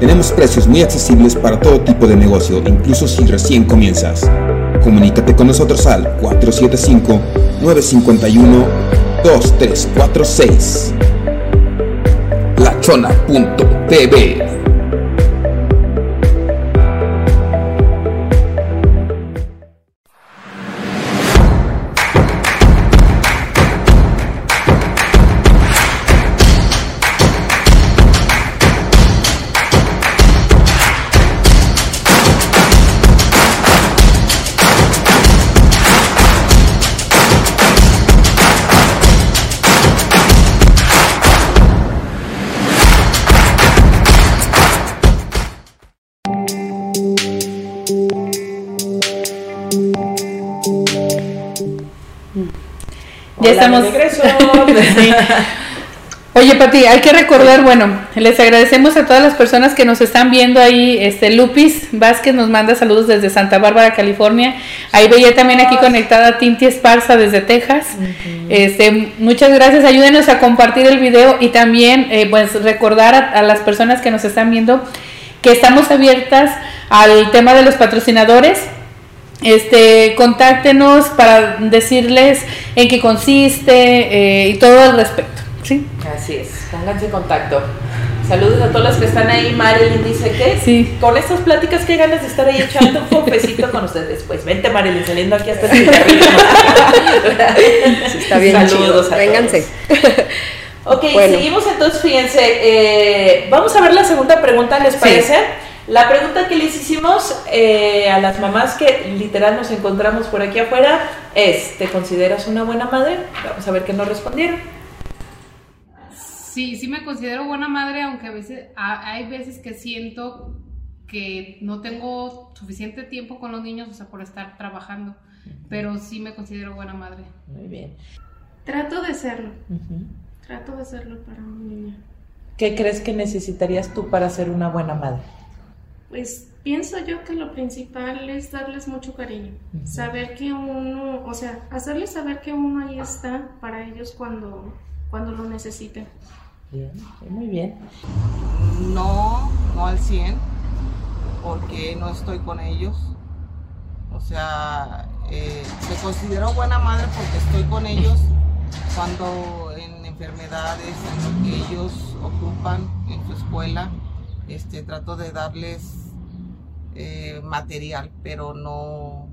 Tenemos precios muy accesibles para todo tipo de negocio, incluso si recién comienzas. Comunícate con nosotros al 475 951 2346 lachona.tv Estamos. Oye, Pati, hay que recordar, bueno, les agradecemos a todas las personas que nos están viendo ahí. Este Lupis Vázquez nos manda saludos desde Santa Bárbara, California. Ahí veía también aquí conectada Tinti Esparza desde Texas. Este, muchas gracias. Ayúdenos a compartir el video y también, eh, pues, recordar a, a las personas que nos están viendo que estamos abiertas al tema de los patrocinadores este, contáctenos para decirles en qué consiste eh, y todo al respecto. ¿sí? Así es, pónganse en contacto. Saludos a todos los que están ahí. Marilyn dice que sí. con estas pláticas, qué ganas de estar ahí echando un cofecito con ustedes. Pues vente, Marilyn, saliendo aquí hasta el sí, Está bien, Saludos. Vénganse. Ok, seguimos entonces, fíjense. Eh, vamos a ver la segunda pregunta, ¿les parece? La pregunta que les hicimos eh, a las mamás que literal nos encontramos por aquí afuera es, ¿te consideras una buena madre? Vamos a ver qué nos respondieron. Sí, sí me considero buena madre, aunque a veces hay veces que siento que no tengo suficiente tiempo con los niños, o sea, por estar trabajando, pero sí me considero buena madre. Muy bien. Trato de serlo. Trato de serlo para mi niña. ¿Qué crees que necesitarías tú para ser una buena madre? Pues pienso yo que lo principal es darles mucho cariño, saber que uno, o sea, hacerles saber que uno ahí está para ellos cuando, cuando lo necesiten. Bien, muy bien. No, no al 100, porque no estoy con ellos. O sea, eh, me considero buena madre porque estoy con ellos cuando en enfermedades, en lo que ellos ocupan en su escuela este, trato de darles eh, material, pero no,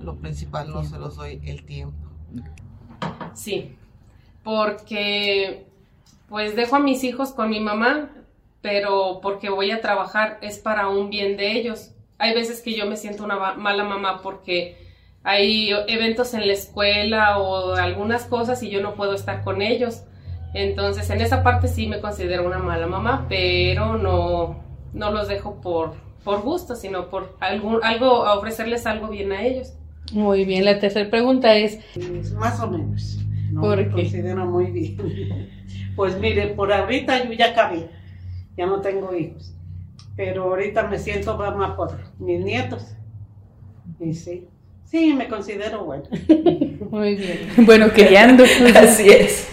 lo principal no se los doy el tiempo. Sí, porque pues dejo a mis hijos con mi mamá, pero porque voy a trabajar es para un bien de ellos. Hay veces que yo me siento una mala mamá porque hay eventos en la escuela o algunas cosas y yo no puedo estar con ellos. Entonces, en esa parte sí me considero una mala mamá, pero no, no los dejo por, por gusto, sino por algún, algo, ofrecerles algo bien a ellos. Muy bien, la tercera pregunta es... Más o menos. No ¿Por me qué? considero muy bien. Pues mire, por ahorita yo ya acabé, ya no tengo hijos, pero ahorita me siento mamá por mis nietos. Y sí, sí, me considero buena. Muy bien. Bueno, criando. Así es.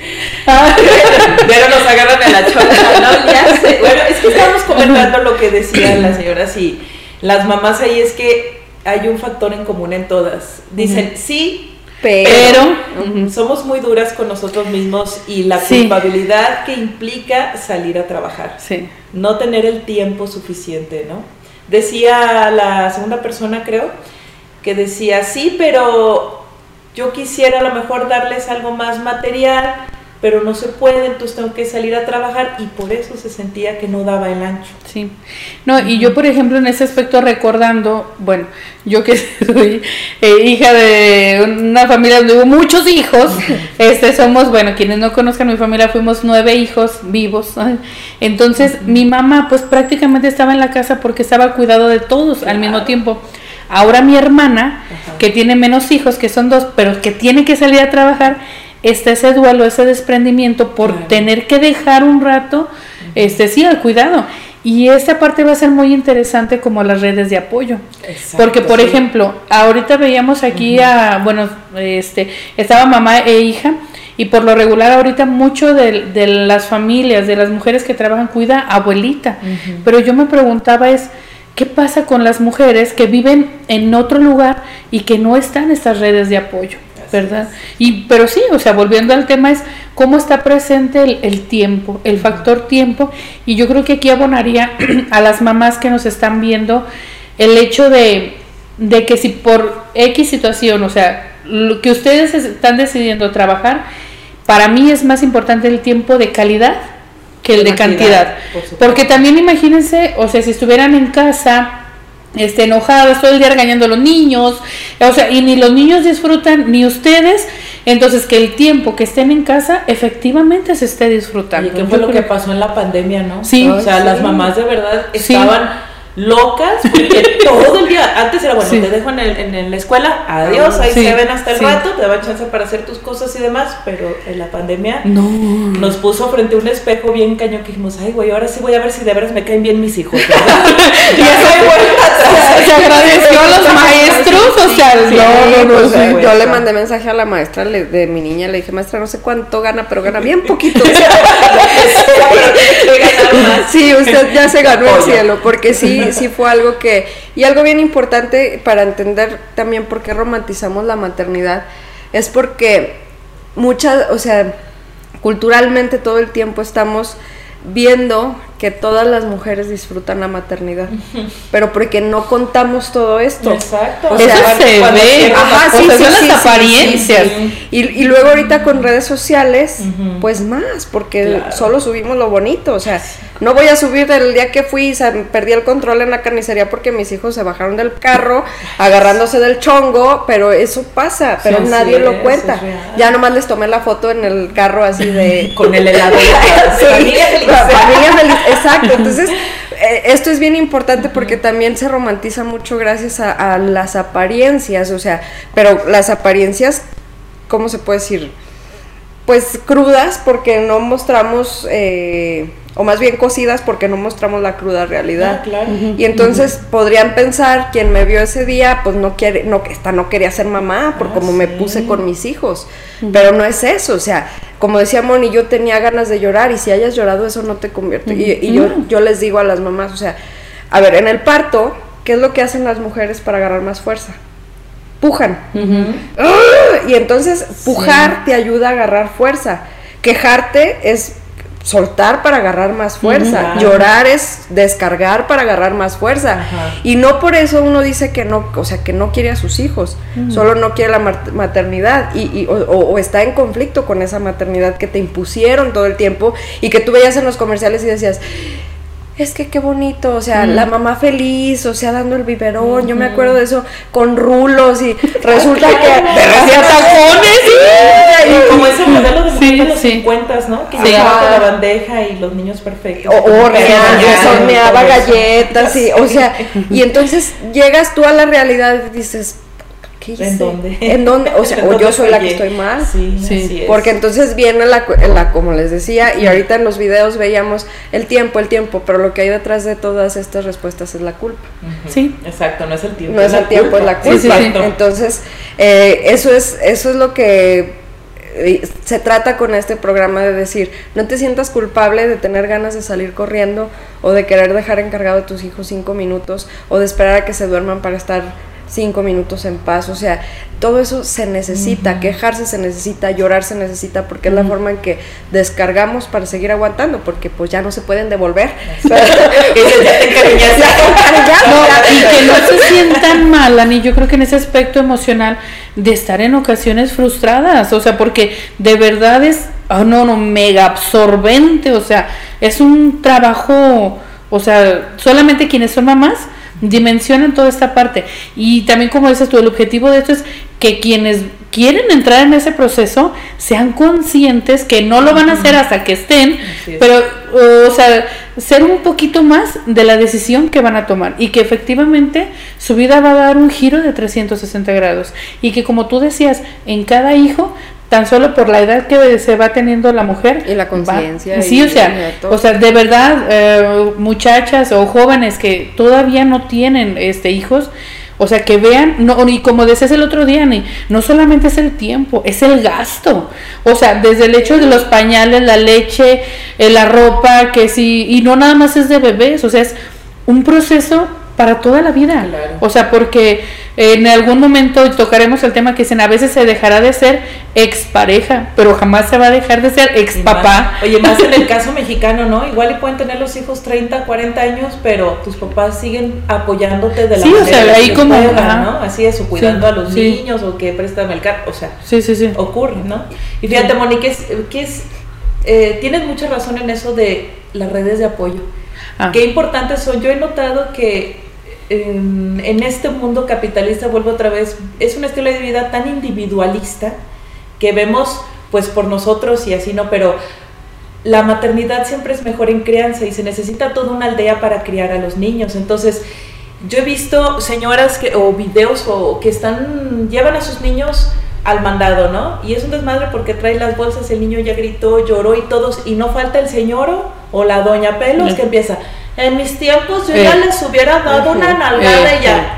Pero nos agarran en la chola, ¿no? Ya sé. Bueno, es que estábamos comentando lo que decía la señora, sí. Las mamás ahí es que hay un factor en común en todas. Dicen, sí, pero, somos muy duras con nosotros mismos y la Sí. culpabilidad que implica salir a trabajar. Sí. No tener el tiempo suficiente, ¿no? Decía la segunda persona, creo, que decía, sí, pero yo quisiera a lo mejor darles algo más material, pero no se puede, entonces tengo que salir a trabajar y por eso se sentía que no daba el ancho. Sí. No, y yo, por ejemplo, en ese aspecto recordando, bueno, yo que soy eh, hija de una familia donde hubo muchos hijos, este somos, bueno, quienes no conozcan mi familia, fuimos nueve hijos vivos. Entonces, mi mamá, pues prácticamente estaba en la casa porque estaba cuidado de todos al mismo tiempo. Ahora mi hermana, que tiene menos hijos, que son dos, pero que tiene que salir a trabajar, está ese duelo, ese desprendimiento por tener que dejar un rato, este sí, al cuidado. Y esta parte va a ser muy interesante como las redes de apoyo. Porque, por sí. ejemplo, ahorita veíamos aquí a, bueno, este, estaba mamá e hija, y por lo regular ahorita mucho de, de las familias, de las mujeres que trabajan, cuida abuelita. Pero yo me preguntaba es, ¿qué pasa con las mujeres que viven en otro lugar y que no están estas redes de apoyo? ¿Verdad? Y, pero sí, o sea, volviendo al tema es cómo está presente el, el tiempo, el factor tiempo, y yo creo que aquí abonaría a las mamás que nos están viendo el hecho de, de que si por X situación, o sea, lo que ustedes están decidiendo trabajar, para mí es más importante el tiempo de calidad que el de cantidad. por. Porque también imagínense, o sea, si estuvieran en casa, este, enojados todo el día regañando a los niños, o sea, y ni los niños disfrutan, ni ustedes, entonces que el tiempo que estén en casa efectivamente se esté disfrutando. ¿Y qué fue lo que pasó en la pandemia, no? Sí. O sea, las mamás de verdad Sí. Locas, porque todo el día, antes era bueno, te dejo en, el, en, la escuela, adiós, ahí se ven hasta el rato, te daban chance para hacer tus cosas y demás, pero en la pandemia nos puso frente a un espejo bien caño que dijimos, ay güey, ahora sí voy a ver si de veras me caen bien mis hijos. y se agradeció a los maestros, o sea, no, no, no, yo le mandé mensaje a la maestra de mi niña, le dije, maestra, no sé cuánto gana, pero gana bien poquito. sí, usted ya se ganó el cielo, porque sí, sí fue algo que, y algo bien importante para entender también por qué romantizamos la maternidad, es porque muchas, o sea, culturalmente todo el tiempo estamos viendo que todas las mujeres disfrutan la maternidad, pero porque no contamos todo esto. Exacto. O sea, Eso se ve, Ajá, sí, sí, las apariencias. Y, luego ahorita con redes sociales, pues más, porque solo subimos lo bonito, o sea, no voy a subir el día que fui, perdí el control en la carnicería porque mis hijos se bajaron del carro agarrándose del chongo, pero eso pasa, pero nadie lo cuenta. Ya nomás les tomé la foto en el carro así de con el helado. familia feliz. Exacto, entonces eh, esto es bien importante porque también se romantiza mucho gracias a, las apariencias, o sea, pero las apariencias, ¿cómo se puede decir? Pues crudas porque no mostramos... Eh, o más bien cocidas porque no mostramos la cruda realidad. Ah, y entonces podrían pensar quien me vio ese día, pues no quiere, no, esta no quería ser mamá por ah, como me puse con mis hijos. Pero no es eso, o sea, como decía Moni, yo tenía ganas de llorar y si hayas llorado eso no te convierte. Y, yo, yo les digo a las mamás, o sea, a ver, en el parto, ¿qué es lo que hacen las mujeres para agarrar más fuerza? Pujan. Y entonces pujar te ayuda a agarrar fuerza. Quejarte es soltar para agarrar más fuerza, llorar es descargar para agarrar más fuerza. Y no por eso uno dice que no, o sea, que no quiere a sus hijos, solo no quiere la maternidad. Y, o, está en conflicto con esa maternidad que te impusieron todo el tiempo y que tú veías en los comerciales y decías, es que qué bonito, o sea, la mamá feliz, o sea, dando el biberón, yo me acuerdo de eso, con rulos y resulta que hacía tacones. Y como ese modelo de sí, los 50, ¿no? Que llevaba con la bandeja y los niños perfectos. O horneaba galletas y, o sea, y entonces llegas tú a la realidad y dices, ¿En dónde? ¿En dónde? O sea, o yo soy la que estoy mal. Sí, sí. Porque entonces viene la, la, como les decía, y ahorita en los videos veíamos el tiempo, el tiempo, pero lo que hay detrás de todas estas respuestas es la culpa. Sí. Exacto, no es el tiempo. No es, el tiempo, es la culpa. Entonces, eh, eso, es, eso es lo que eh, se trata con este programa de decir, no te sientas culpable de tener ganas de salir corriendo o de querer dejar encargado a tus hijos cinco minutos o de esperar a que se duerman para estar cinco minutos en paz, o sea, todo eso se necesita, quejarse se necesita, llorar se necesita, porque es la forma en que descargamos para seguir aguantando, porque pues ya no se pueden devolver. y que no se sientan mal, Ani, yo creo que en ese aspecto emocional de estar en ocasiones frustradas, o sea, porque de verdad es, oh, no, no, mega absorbente, o sea, es un trabajo, o sea, solamente quienes son mamás, dimensionan toda esta parte. Y también, como dices tú, el objetivo de esto es que quienes quieren entrar en ese proceso sean conscientes que no lo van a hacer hasta que estén, pero, o sea, ser un poquito más de la decisión que van a tomar y que efectivamente su vida va a dar un giro de 360 grados. Y que como tú decías, en cada hijo tan solo por la edad que se va teniendo la mujer y la conciencia sí o sea o sea de verdad eh, muchachas o jóvenes que todavía no tienen este hijos o sea, que vean, no, y como decías el otro día, ni, no solamente es el tiempo, es el gasto. O sea, desde el hecho de los pañales, la leche, eh, la ropa, que sí, y no nada más es de bebés, o sea, es un proceso para toda la vida. O sea, porque en algún momento tocaremos el tema que dicen, a veces se dejará de ser expareja, pero jamás se va a dejar de ser ex papá. oye, más en el caso mexicano, ¿no? Igual y pueden tener los hijos 30, 40 años, pero tus papás siguen apoyándote de la sí, manera o sea, ahí como, ¿no? Así es, o cuidando a los niños, o que prestan el carro, o sea, sí, sí, sí. ocurre, ¿no? Y fíjate, Monique, es, que es, eh, tienes mucha razón en eso de las redes de apoyo. Ah. Qué importantes son. Yo he notado que en, este mundo capitalista, vuelvo otra vez, es un estilo de vida tan individualista que vemos pues por nosotros y así no, pero la maternidad siempre es mejor en crianza y se necesita toda una aldea para criar a los niños. Entonces, yo he visto señoras que, o videos o, que están, llevan a sus niños al mandado, ¿no? Y es un desmadre porque trae las bolsas, el niño ya gritó, lloró y todos, y no falta el señor o la doña Pelos que empieza, en mis tiempos yo ya les hubiera dado una nalgada y ya.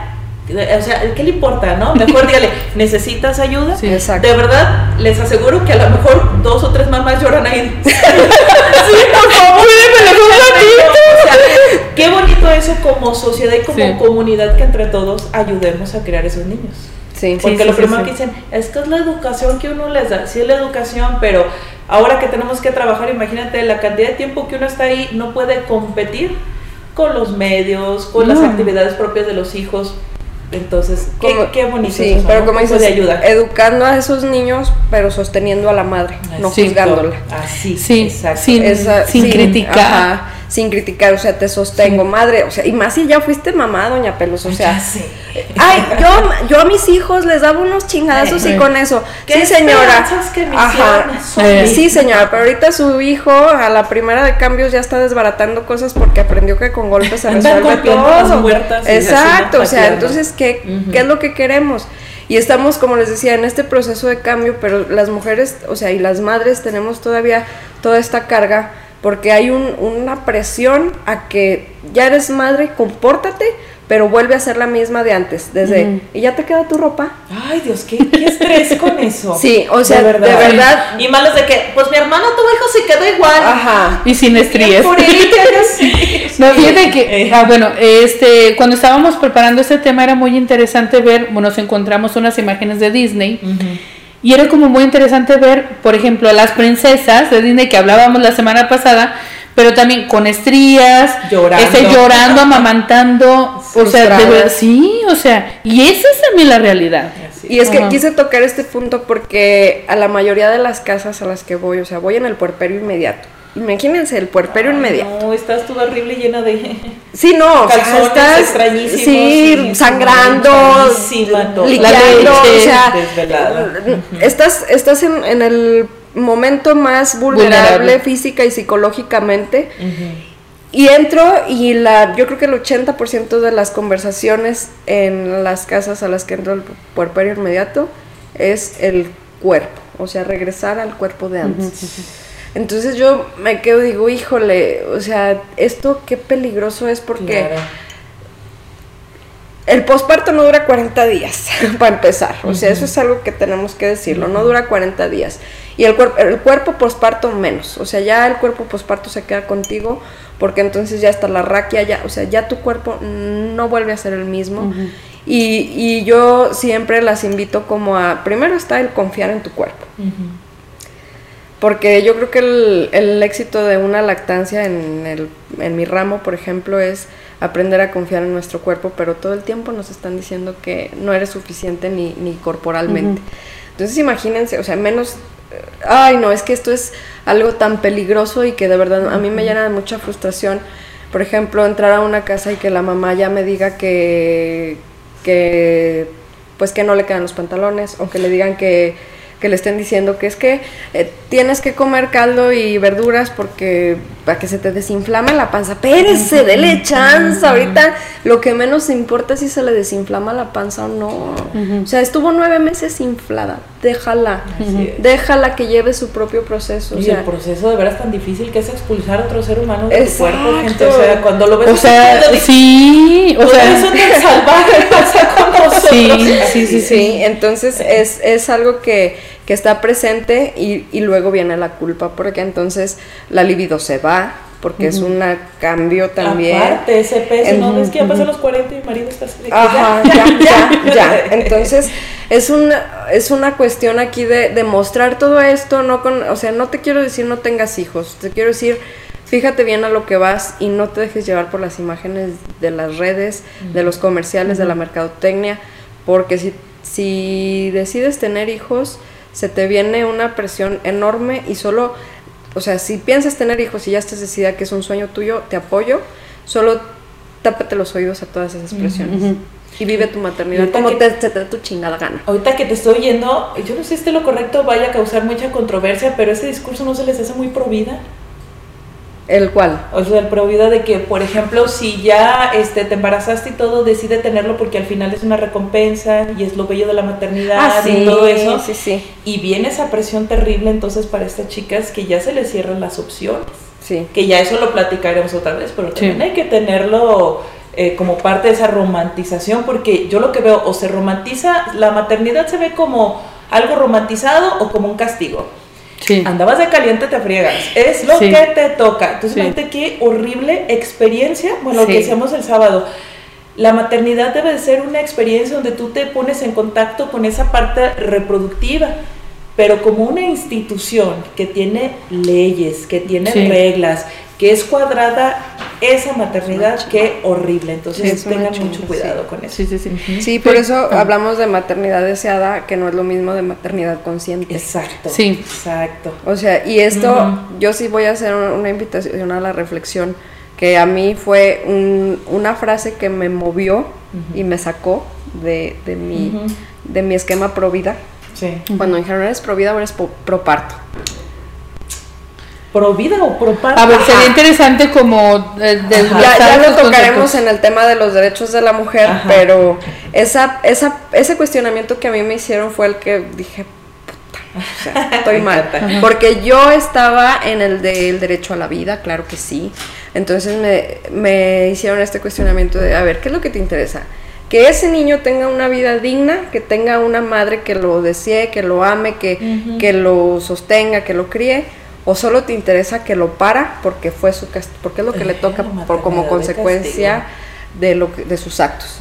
O sea, ¿qué le importa, no? Mejor dígale, ¿necesitas ayuda? Sí, exacto. De verdad, les aseguro que a lo mejor dos o tres mamás lloran ahí. sí, por favor, o sea, Qué bonito eso como sociedad y como comunidad que entre todos ayudemos a crear esos niños. Sí, Porque lo primero que dicen es que es la educación que uno les da. Sí, es la educación, pero ahora que tenemos que trabajar, imagínate la cantidad de tiempo que uno está ahí, no puede competir con los medios, con las actividades propias de los hijos. Entonces, qué, qué bonito. Sí, pero como dices, de ayuda. educando a esos niños, pero sosteniendo a la madre, no juzgándola. Así, sí, exacto. Sin, sin criticar sin criticar, o sea, te sostengo, madre, o sea, y más si ya fuiste mamá, doña Pelos, o sea, ay, yo, yo a mis hijos les daba unos chingadazos y con eso, sí señora, ajá, sí señora, pero ahorita su hijo a la primera de cambios ya está desbaratando cosas porque aprendió que con golpes se resuelve todo, exacto, o sea, entonces, ¿qué, ¿qué es lo que queremos? Y estamos, como les decía, en este proceso de cambio, pero las mujeres, o sea, y las madres tenemos todavía toda esta carga porque hay un, una presión a que ya eres madre, compórtate, pero vuelve a ser la misma de antes, desde, ¿y ya te queda tu ropa? Ay, Dios, qué, qué estrés con eso. Sí, o sea, de verdad. Y malos de que, pues mi hermano, tu hijo se quedó igual. Ajá. Y sin estrías. no, fíjate que, ah, bueno, este, cuando estábamos preparando este tema era muy interesante ver, bueno, nos encontramos unas imágenes de Disney. Y era como muy interesante ver, por ejemplo, a las princesas de Disney que hablábamos la semana pasada, pero también con estrías, llorando, este, llorando amamantando, o sea, de sí, o sea, y esa es también la realidad. Y es que quise tocar este punto porque a la mayoría de las casas a las que voy, o sea, voy en el puerperio inmediato. Imagínense el puerperio inmediato. No, estás tú horrible llena de. Sí, no, calzones estás, extrañísimos. Sí, sangrando, liqueando, o sea, estás, estás en, en, el momento más vulnerable, física y psicológicamente. Y entro y la, yo creo que el 80% de las conversaciones en las casas a las que entro el puerperio inmediato es el cuerpo, o sea, regresar al cuerpo de antes. Entonces yo me quedo, digo, híjole, o sea, esto qué peligroso es porque el posparto no dura 40 días, para empezar. O sea, eso es algo que tenemos que decirlo, no dura 40 días. Y el, cuerpo el cuerpo posparto menos, o sea, ya el cuerpo posparto se queda contigo porque entonces ya está la raquia, ya, o sea, ya tu cuerpo no vuelve a ser el mismo. y, y, yo siempre las invito como a, primero está el confiar en tu cuerpo porque yo creo que el, éxito de una lactancia en, el, en mi ramo, por ejemplo, es aprender a confiar en nuestro cuerpo, pero todo el tiempo nos están diciendo que no eres suficiente ni, ni corporalmente. Entonces imagínense, o sea, menos, ay no, es que esto es algo tan peligroso y que de verdad a mí me llena de mucha frustración. Por ejemplo, entrar a una casa y que la mamá ya me diga que, que pues que no le quedan los pantalones, o que le digan que que le estén diciendo que es que eh, tienes que comer caldo y verduras porque para que se te desinflame la panza. Pérese, dele chance. Ahorita lo que menos importa es si se le desinflama la panza o no. O sea, estuvo nueve meses inflada. Déjala. Déjala que lleve su propio proceso. Y el proceso de veras tan difícil que es expulsar a otro ser humano de tu cuerpo, gente. O sea, cuando lo ves. O sea, sí. O sea, eso tan salvaje pasa con nosotros. Sí, sí, sí. sí. Entonces es, es algo que que está presente y, y, luego viene la culpa porque entonces la libido se va porque es un cambio también. Aparte, ese peso, ¿no? Es que ya pasó los 40 y mi marido está así. Ajá, ya, ya, ya, Entonces, es una, es una cuestión aquí de, de mostrar todo esto, no con, o sea, no te quiero decir no tengas hijos, te quiero decir fíjate bien a lo que vas y no te dejes llevar por las imágenes de las redes, de los comerciales, de la mercadotecnia, porque si, si decides tener hijos, se te viene una presión enorme y solo, o sea, si piensas tener hijos y ya estás decidida que es un sueño tuyo, te apoyo, solo tápate los oídos a todas esas presiones. Y vive tu maternidad como te, te, da tu chingada gana. Ahorita que te estoy oyendo, yo no sé si esté lo correcto, vaya a causar mucha controversia, pero ese discurso no se les hace muy pro vida. ¿El cual? O sea, el pro vida de que, por ejemplo, si ya este, te embarazaste y todo, decide tenerlo porque al final es una recompensa y es lo bello de la maternidad Ah, y todo eso. Sí, sí. Y viene esa presión terrible entonces para estas chicas que ya se les cierran las opciones. Sí. Que ya eso lo platicaremos otra vez, pero también hay que tenerlo eh, como parte de esa romantización porque yo lo que veo, o se romantiza, la maternidad se ve como algo romantizado o como un castigo. Andabas de caliente, te friegas. Es lo Sí. que te toca. Entonces, Sí. imagínate qué horrible experiencia. Bueno, lo que decíamos el sábado. La maternidad debe de ser una experiencia donde tú te pones en contacto con esa parte reproductiva, pero como una institución que tiene leyes, que tiene reglas, que es cuadrada, esa maternidad, qué horrible. Entonces, Sí, tengan mucho cuidado sí. con eso. Sí, sí, sí. Sí, por eso hablamos de maternidad deseada, que no es lo mismo de maternidad consciente. Exacto. Sí. Exacto. O sea, y esto, yo sí voy a hacer un- una invitación a la reflexión, que a mí fue un- una frase que me movió y me sacó de, de mi, de mi esquema pro vida. Sí. Bueno, en general es pro vida, ahora es pro parto. ¿Pro vida o pro parto? A ver, sería interesante como eh, Ya, lo tocaremos conceptos. en el tema de los derechos de la mujer, Ajá. pero esa, esa, ese cuestionamiento que a mí me hicieron fue el que dije, puta, o sea, estoy mal. Porque yo estaba en el del derecho a la vida, claro que sí. Entonces me, me hicieron este cuestionamiento de, a ver, ¿qué es lo que te interesa? Que ese niño tenga una vida digna, que tenga una madre que lo desee, que lo ame, que, que lo sostenga, que lo críe, o solo te interesa que lo para porque fue su cast- porque es lo que le toca por como consecuencia de lo que- de sus actos.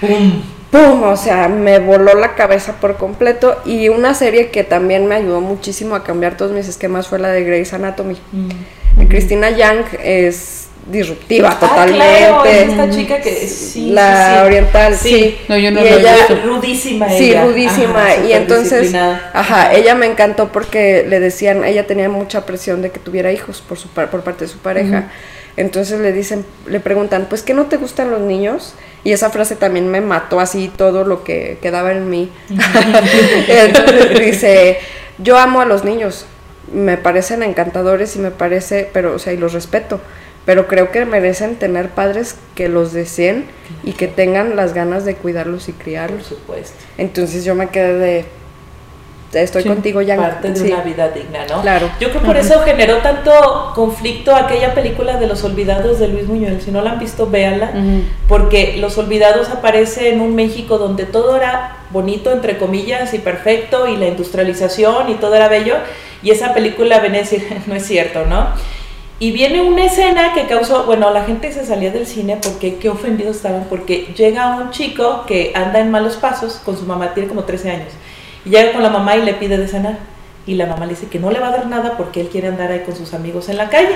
¡Pum! ¡Pum! O sea, me voló la cabeza por completo. Y una serie que también me ayudó muchísimo a cambiar todos mis esquemas fue la de Grey's Anatomy. Mm. Cristina Yang es disruptiva Ah, totalmente. claro, es esta chica que sí, la sí, sí. oriental, Sí. sí. No, yo no y la he ella, visto. Rudísima Sí, ella. rudísima. Ajá, y entonces, ajá, ella me encantó porque le decían, ella tenía mucha presión de que tuviera hijos por su par- por parte de su pareja. Entonces le dicen, le preguntan, pues ¿qué no te gustan los niños? Y esa frase también me mató así todo lo que quedaba en mí. Entonces dice, yo amo a los niños, me parecen encantadores y me parece, pero, o sea, y los respeto, pero creo que merecen tener padres que los deseen y que tengan las ganas de cuidarlos y Por criarlos. supuesto. Entonces yo me quedé de, estoy Sí, contigo ya. Parte de sí. una vida digna, ¿no? Claro. Yo creo por eso generó tanto conflicto aquella película de Los Olvidados de Luis Muñoz. Si no la han visto, véanla. Ujú. Porque Los Olvidados aparece en un México donde todo era bonito, entre comillas, y perfecto, y la industrialización y todo era bello. Y esa película venía a decir, no es cierto, ¿no? Y viene una escena que causó, bueno, la gente se salía del cine porque qué ofendidos estaban, porque llega un chico que anda en malos pasos con su mamá, tiene como 13 años, y llega con la mamá y le pide de cenar. Y la mamá le dice que no le va a dar nada porque él quiere andar ahí con sus amigos en la calle.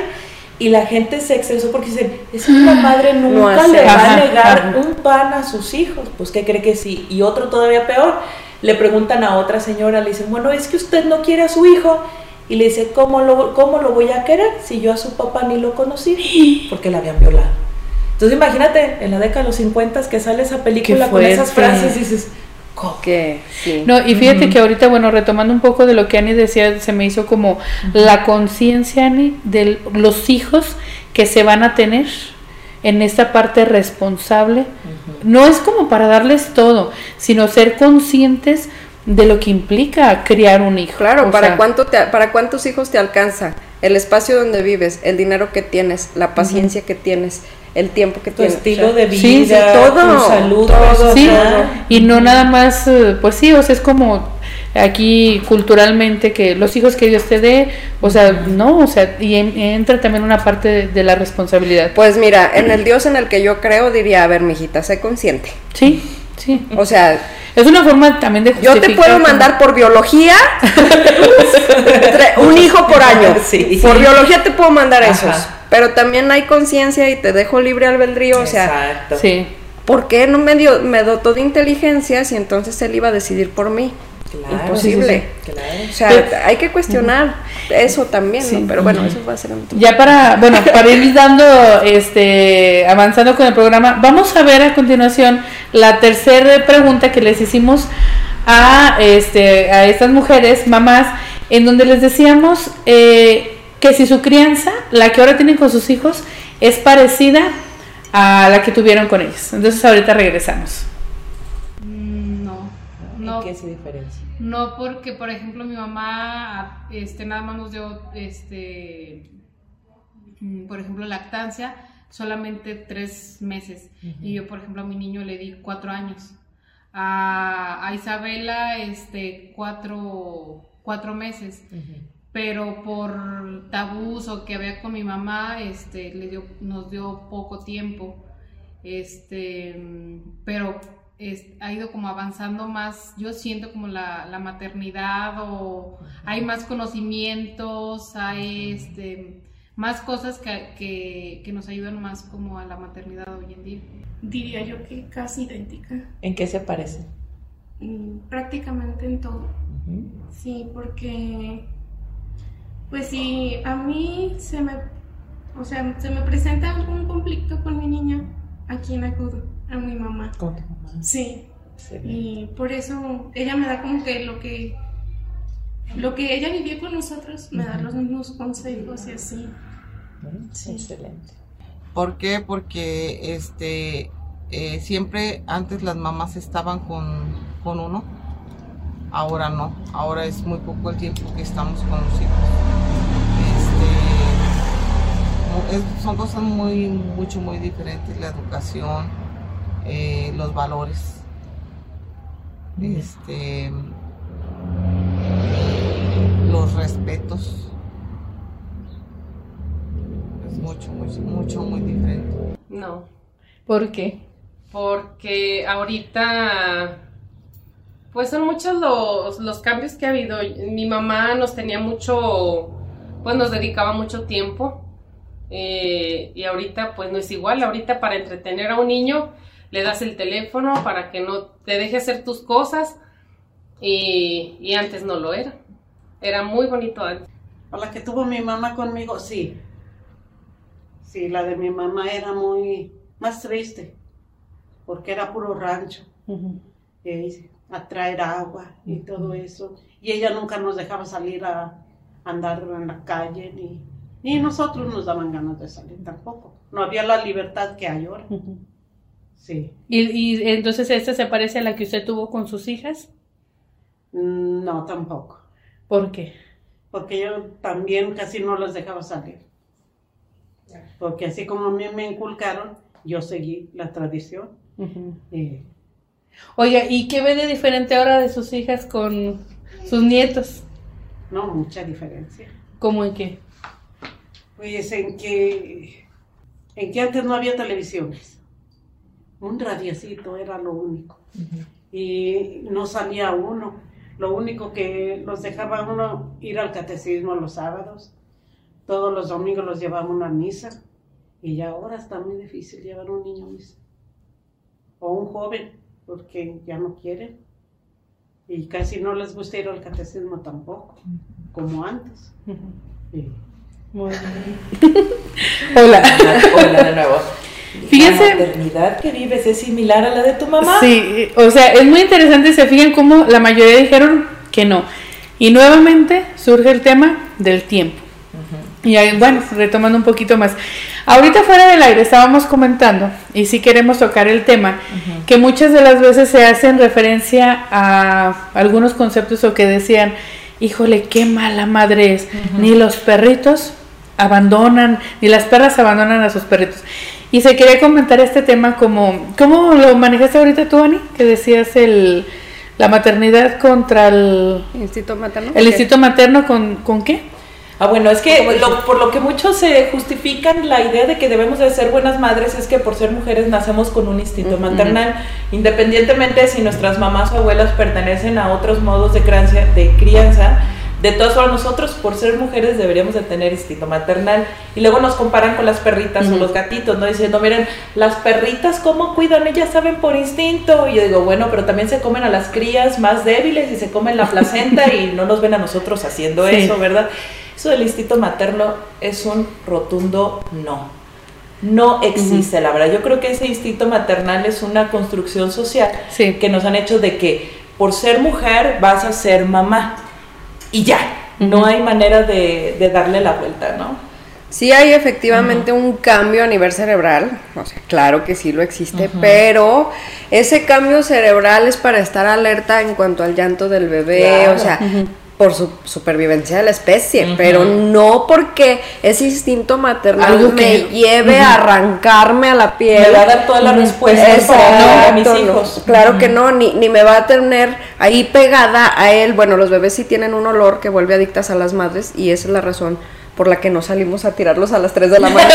Y la gente se expresó porque dicen, es que la madre nunca le va a negar un pan a sus hijos. Pues que cree que sí. Y otro todavía peor, le preguntan a otra señora, le dicen, bueno, es que usted no quiere a su hijo. Y le dice, ¿cómo lo, cómo lo voy a querer si yo a su papá ni lo conocí? Porque la habían violado. Entonces imagínate, en la década de los 50 que sale esa película Qué con esas frases, dices, ¿cómo? Que sí. No, y fíjate que ahorita, bueno, retomando un poco de lo que Ani decía, se me hizo como la conciencia, Ani, de los hijos que se van a tener en esta parte responsable. No es como para darles todo, sino ser conscientes de lo que implica criar un hijo. Claro, O ¿para, sea, cuánto te, ¿para cuántos hijos te alcanza? El espacio donde vives, el dinero que tienes, la paciencia que tienes, el tiempo que Tu tienes. estilo o sea, de vida, sí, sí, todo, tu salud, todo, Sí, y no nada más, eh, pues sí, o sea, es como aquí culturalmente que los hijos que Dios te dé, o sea, no, o sea, y en- entra también una parte de, de la responsabilidad. Pues mira, en el Dios en el que yo creo diría, a ver, mijita, sé consciente. Sí, sí. O sea, Es una forma también de yo te justificar puedo mandar por biología un hijo por año. Sí. Por biología te puedo mandar Ajá. esos. Pero también hay conciencia y te dejo libre albedrío. O sea, Exacto. Sí. ¿por qué no me, dio, me dotó de inteligencia si entonces él iba a decidir por mí? Claro, Imposible. sí, sí, claro. O sea, Pero- hay que cuestionar eso también, Sí. ¿no? Pero bueno, eso va a ser en otro- Ya para, bueno, para ir dando, este, avanzando con el programa, vamos a ver a continuación la tercera pregunta que les hicimos a, este, a estas mujeres, mamás, en donde les decíamos eh, que si su crianza, la que ahora tienen con sus hijos, es parecida a la que tuvieron con ellos. Entonces ahorita regresamos. Mm, no, no. ¿Qué se diferencia? No, porque por ejemplo mi mamá, este, nada más nos dio, este, mm, por ejemplo, lactancia solamente tres meses. Y yo, por ejemplo, a mi niño le di cuatro años. A, Isabela, este, cuatro, cuatro meses. Pero por tabús o que había con mi mamá, este, le dio, nos dio poco tiempo. Este, pero ha ido como avanzando más, yo siento como la, la maternidad o hay más conocimientos, hay este más cosas que, que, nos ayudan más como a la maternidad hoy en día. Diría yo que casi idéntica. ¿En qué se parece? Mm, prácticamente en todo. Sí, porque pues si a mí se me, o sea, se me presenta algún conflicto con mi niña, ¿a quién acudo? A mi mamá. ¿Con tu mamá? Sí. Y por eso ella me da como que lo que lo que ella vivió con nosotros, me da los mismos consejos y así. Excelente. ¿Por qué? Porque este eh, siempre antes las mamás estaban con, con, uno, ahora no, ahora es muy poco el tiempo que estamos con los hijos. Este, son cosas muy, mucho, muy diferentes, la educación, eh, los valores. Este, los respetos. Es mucho, mucho, mucho, muy diferente. No. ¿Por qué? Porque ahorita, pues son muchos los, los cambios que ha habido. Mi mamá nos tenía mucho, pues nos dedicaba mucho tiempo. Eh, y ahorita pues no es igual. Ahorita para entretener a un niño le das el teléfono para que no te deje hacer tus cosas. Y, y antes no lo era. Era muy bonito antes. la que tuvo mi mamá conmigo, sí. Sí, la de mi mamá era muy más triste, porque era puro rancho. a traer agua y todo eso. Y ella nunca nos dejaba salir a andar en la calle, ni, ni nosotros nos daban ganas de salir tampoco. No había la libertad que hay ahora. Sí. ¿Y, ¿Y entonces esta se parece a la que usted tuvo con sus hijas? Mm, no, tampoco. ¿Por qué? Porque yo también casi no los dejaba salir. Porque así como a mí me inculcaron, yo seguí la tradición. Oiga, ¿y qué ve de diferente ahora de sus hijas con sus nietos? No, mucha diferencia. ¿Cómo en qué? Pues en que, en que antes no había televisiones. Un radiocito era lo único. Y no salía uno lo único que los dejaba uno ir al catecismo los sábados. Todos los domingos los llevaba a una misa. Y ya ahora está muy difícil llevar un niño a misa. O un joven, porque ya no quieren. Y casi no les gusta ir al catecismo tampoco, como antes. Muy bien. Hola. Hola de nuevo. Fíjense. La maternidad que vives es similar a la de tu mamá. Sí, o sea, es muy interesante. Se fijan cómo la mayoría dijeron que no. Y nuevamente surge el tema del tiempo. Y bueno, retomando un poquito más. Ahorita fuera del aire estábamos comentando, y si queremos tocar el tema, que muchas de las veces se hacen referencia a algunos conceptos o que decían, híjole, qué mala madre es, ni los perritos abandonan, ni las perras abandonan a sus perritos. Y se quería comentar este tema como, ¿cómo lo manejaste ahorita tú, Ani? Que decías el, la maternidad contra el... Instinto materno. El instinto materno con, con qué? Ah, bueno, es que por lo que muchos se justifican la idea de que debemos de ser buenas madres es que por ser mujeres nacemos con un instinto maternal, independientemente si nuestras mamás o abuelas pertenecen a otros modos de crianza, de crianza de todas formas, nosotros por ser mujeres deberíamos de tener instinto maternal. Y luego nos comparan con las perritas o los gatitos, ¿no? Diciendo, miren, las perritas, ¿cómo cuidan? Ellas saben por instinto. Y yo digo, bueno, pero también se comen a las crías más débiles y se comen la placenta y no nos ven a nosotros haciendo eso, ¿verdad? Eso del instinto materno es un rotundo no. No existe, la verdad. Yo creo que ese instinto maternal es una construcción social que nos han hecho de que por ser mujer vas a ser mamá y ya. no hay manera de, de darle la vuelta, ¿no? Sí hay efectivamente un cambio a nivel cerebral, o sea, claro que sí lo existe, pero ese cambio cerebral es para estar alerta en cuanto al llanto del bebé, o sea, por su supervivencia de la especie, pero no porque ese instinto maternal me lleve a arrancarme a la piel. Me va a dar toda la respuesta para mis hijos. claro que no, ni, ni me va a tener ahí pegada a él. Bueno, los bebés sí tienen un olor que vuelve adictas a las madres y esa es la razón por la que no salimos a tirarlos a las 3 de la mañana.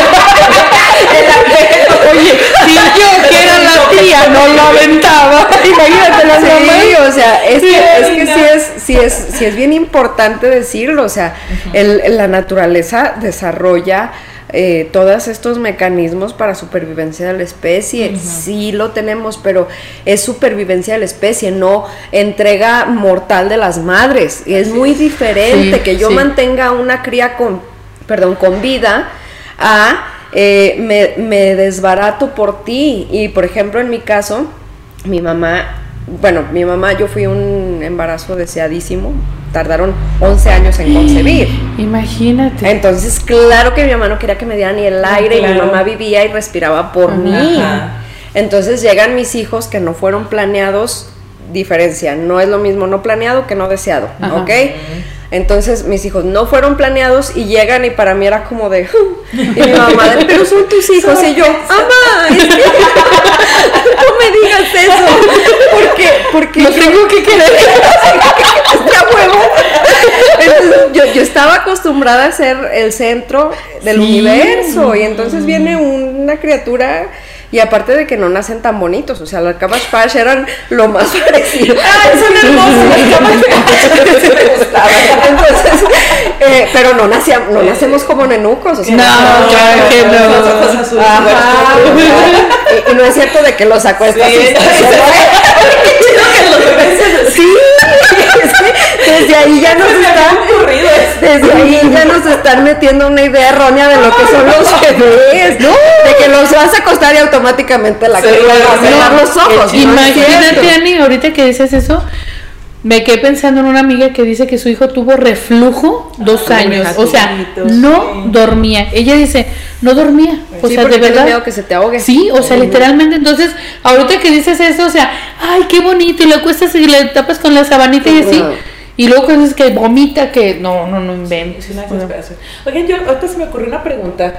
Oye, si yo que era la tía no lo aventaba, imagínate la sí, o sea, es que, es que sí, es, sí, es, sí es bien importante decirlo, o sea, el, la naturaleza desarrolla eh, todos estos mecanismos para supervivencia de la especie. Sí lo tenemos, pero es supervivencia de la especie, no entrega mortal de las madres. Es muy diferente que yo mantenga una cría con perdón, con vida a eh, me, me, desbarato por ti. Y por ejemplo, en mi caso, mi mamá, bueno, mi mamá, yo fui un embarazo deseadísimo. Tardaron 11 años en concebir. Imagínate. Entonces, claro que mi mamá no quería que me diera ni el aire y mi mamá vivía y respiraba por mí. Entonces llegan mis hijos que no fueron planeados, diferencia, no es lo mismo no planeado que no deseado, ¿ok? Entonces mis hijos no fueron planeados y llegan y para mí era como de... y mi mamá, pero son tus hijos. y yo, mamá, no me digas eso. Porque, porque... Lo tengo que querer. huevo. Entonces, yo, yo estaba acostumbrada a ser el centro del universo y entonces viene una criatura y aparte de que no nacen tan bonitos, o sea, las Cabbage Patch eran lo más parecido. ¡Ah, son hermosos Entonces, eh, pero no, nacíamos, no nacemos como nenucos, o sea, no, claro que no. Ajá, y, y, no es cierto de que los acuestas sí, y sí, desde ahí ya nos están desde ahí ya nos están metiendo una idea errónea de lo que son los bebés, ¿no? De que los vas a acostar y automáticamente la cría va a cerrar los ojos. Imagínate, Ani, ahorita que dices eso, me quedé pensando en una amiga que dice que su hijo tuvo reflujo dos años, o sea, no dormía. Ella dice, no dormía, o sea, de verdad. miedo que se te ahogue. Sí, o sea, literalmente. Entonces, ahorita que dices eso, o sea, ay, qué bonito, y le acuestas y le tapas con la sabanita y así. Y luego es que vomita, que no, no, no inventes. Es una desesperación. Oigan, yo ahorita se me ocurrió una pregunta.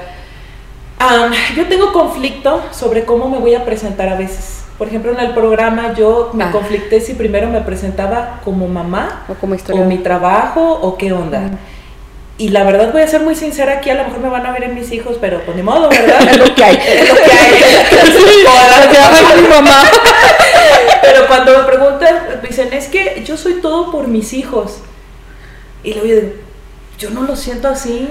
yo tengo conflicto sobre cómo me voy a presentar a veces. Por ejemplo, en el programa yo me ah. conflicté si primero me presentaba como mamá o como historia. o mi trabajo o qué onda. Y la verdad voy a ser muy sincera aquí, a lo mejor me van a ver en mis hijos, pero pues ni modo, ¿verdad? es lo que hay. Es lo que hay. mi mamá. pero cuando me preguntan, me dicen, es que yo soy todo por mis hijos. Y le digo, yo no lo siento así.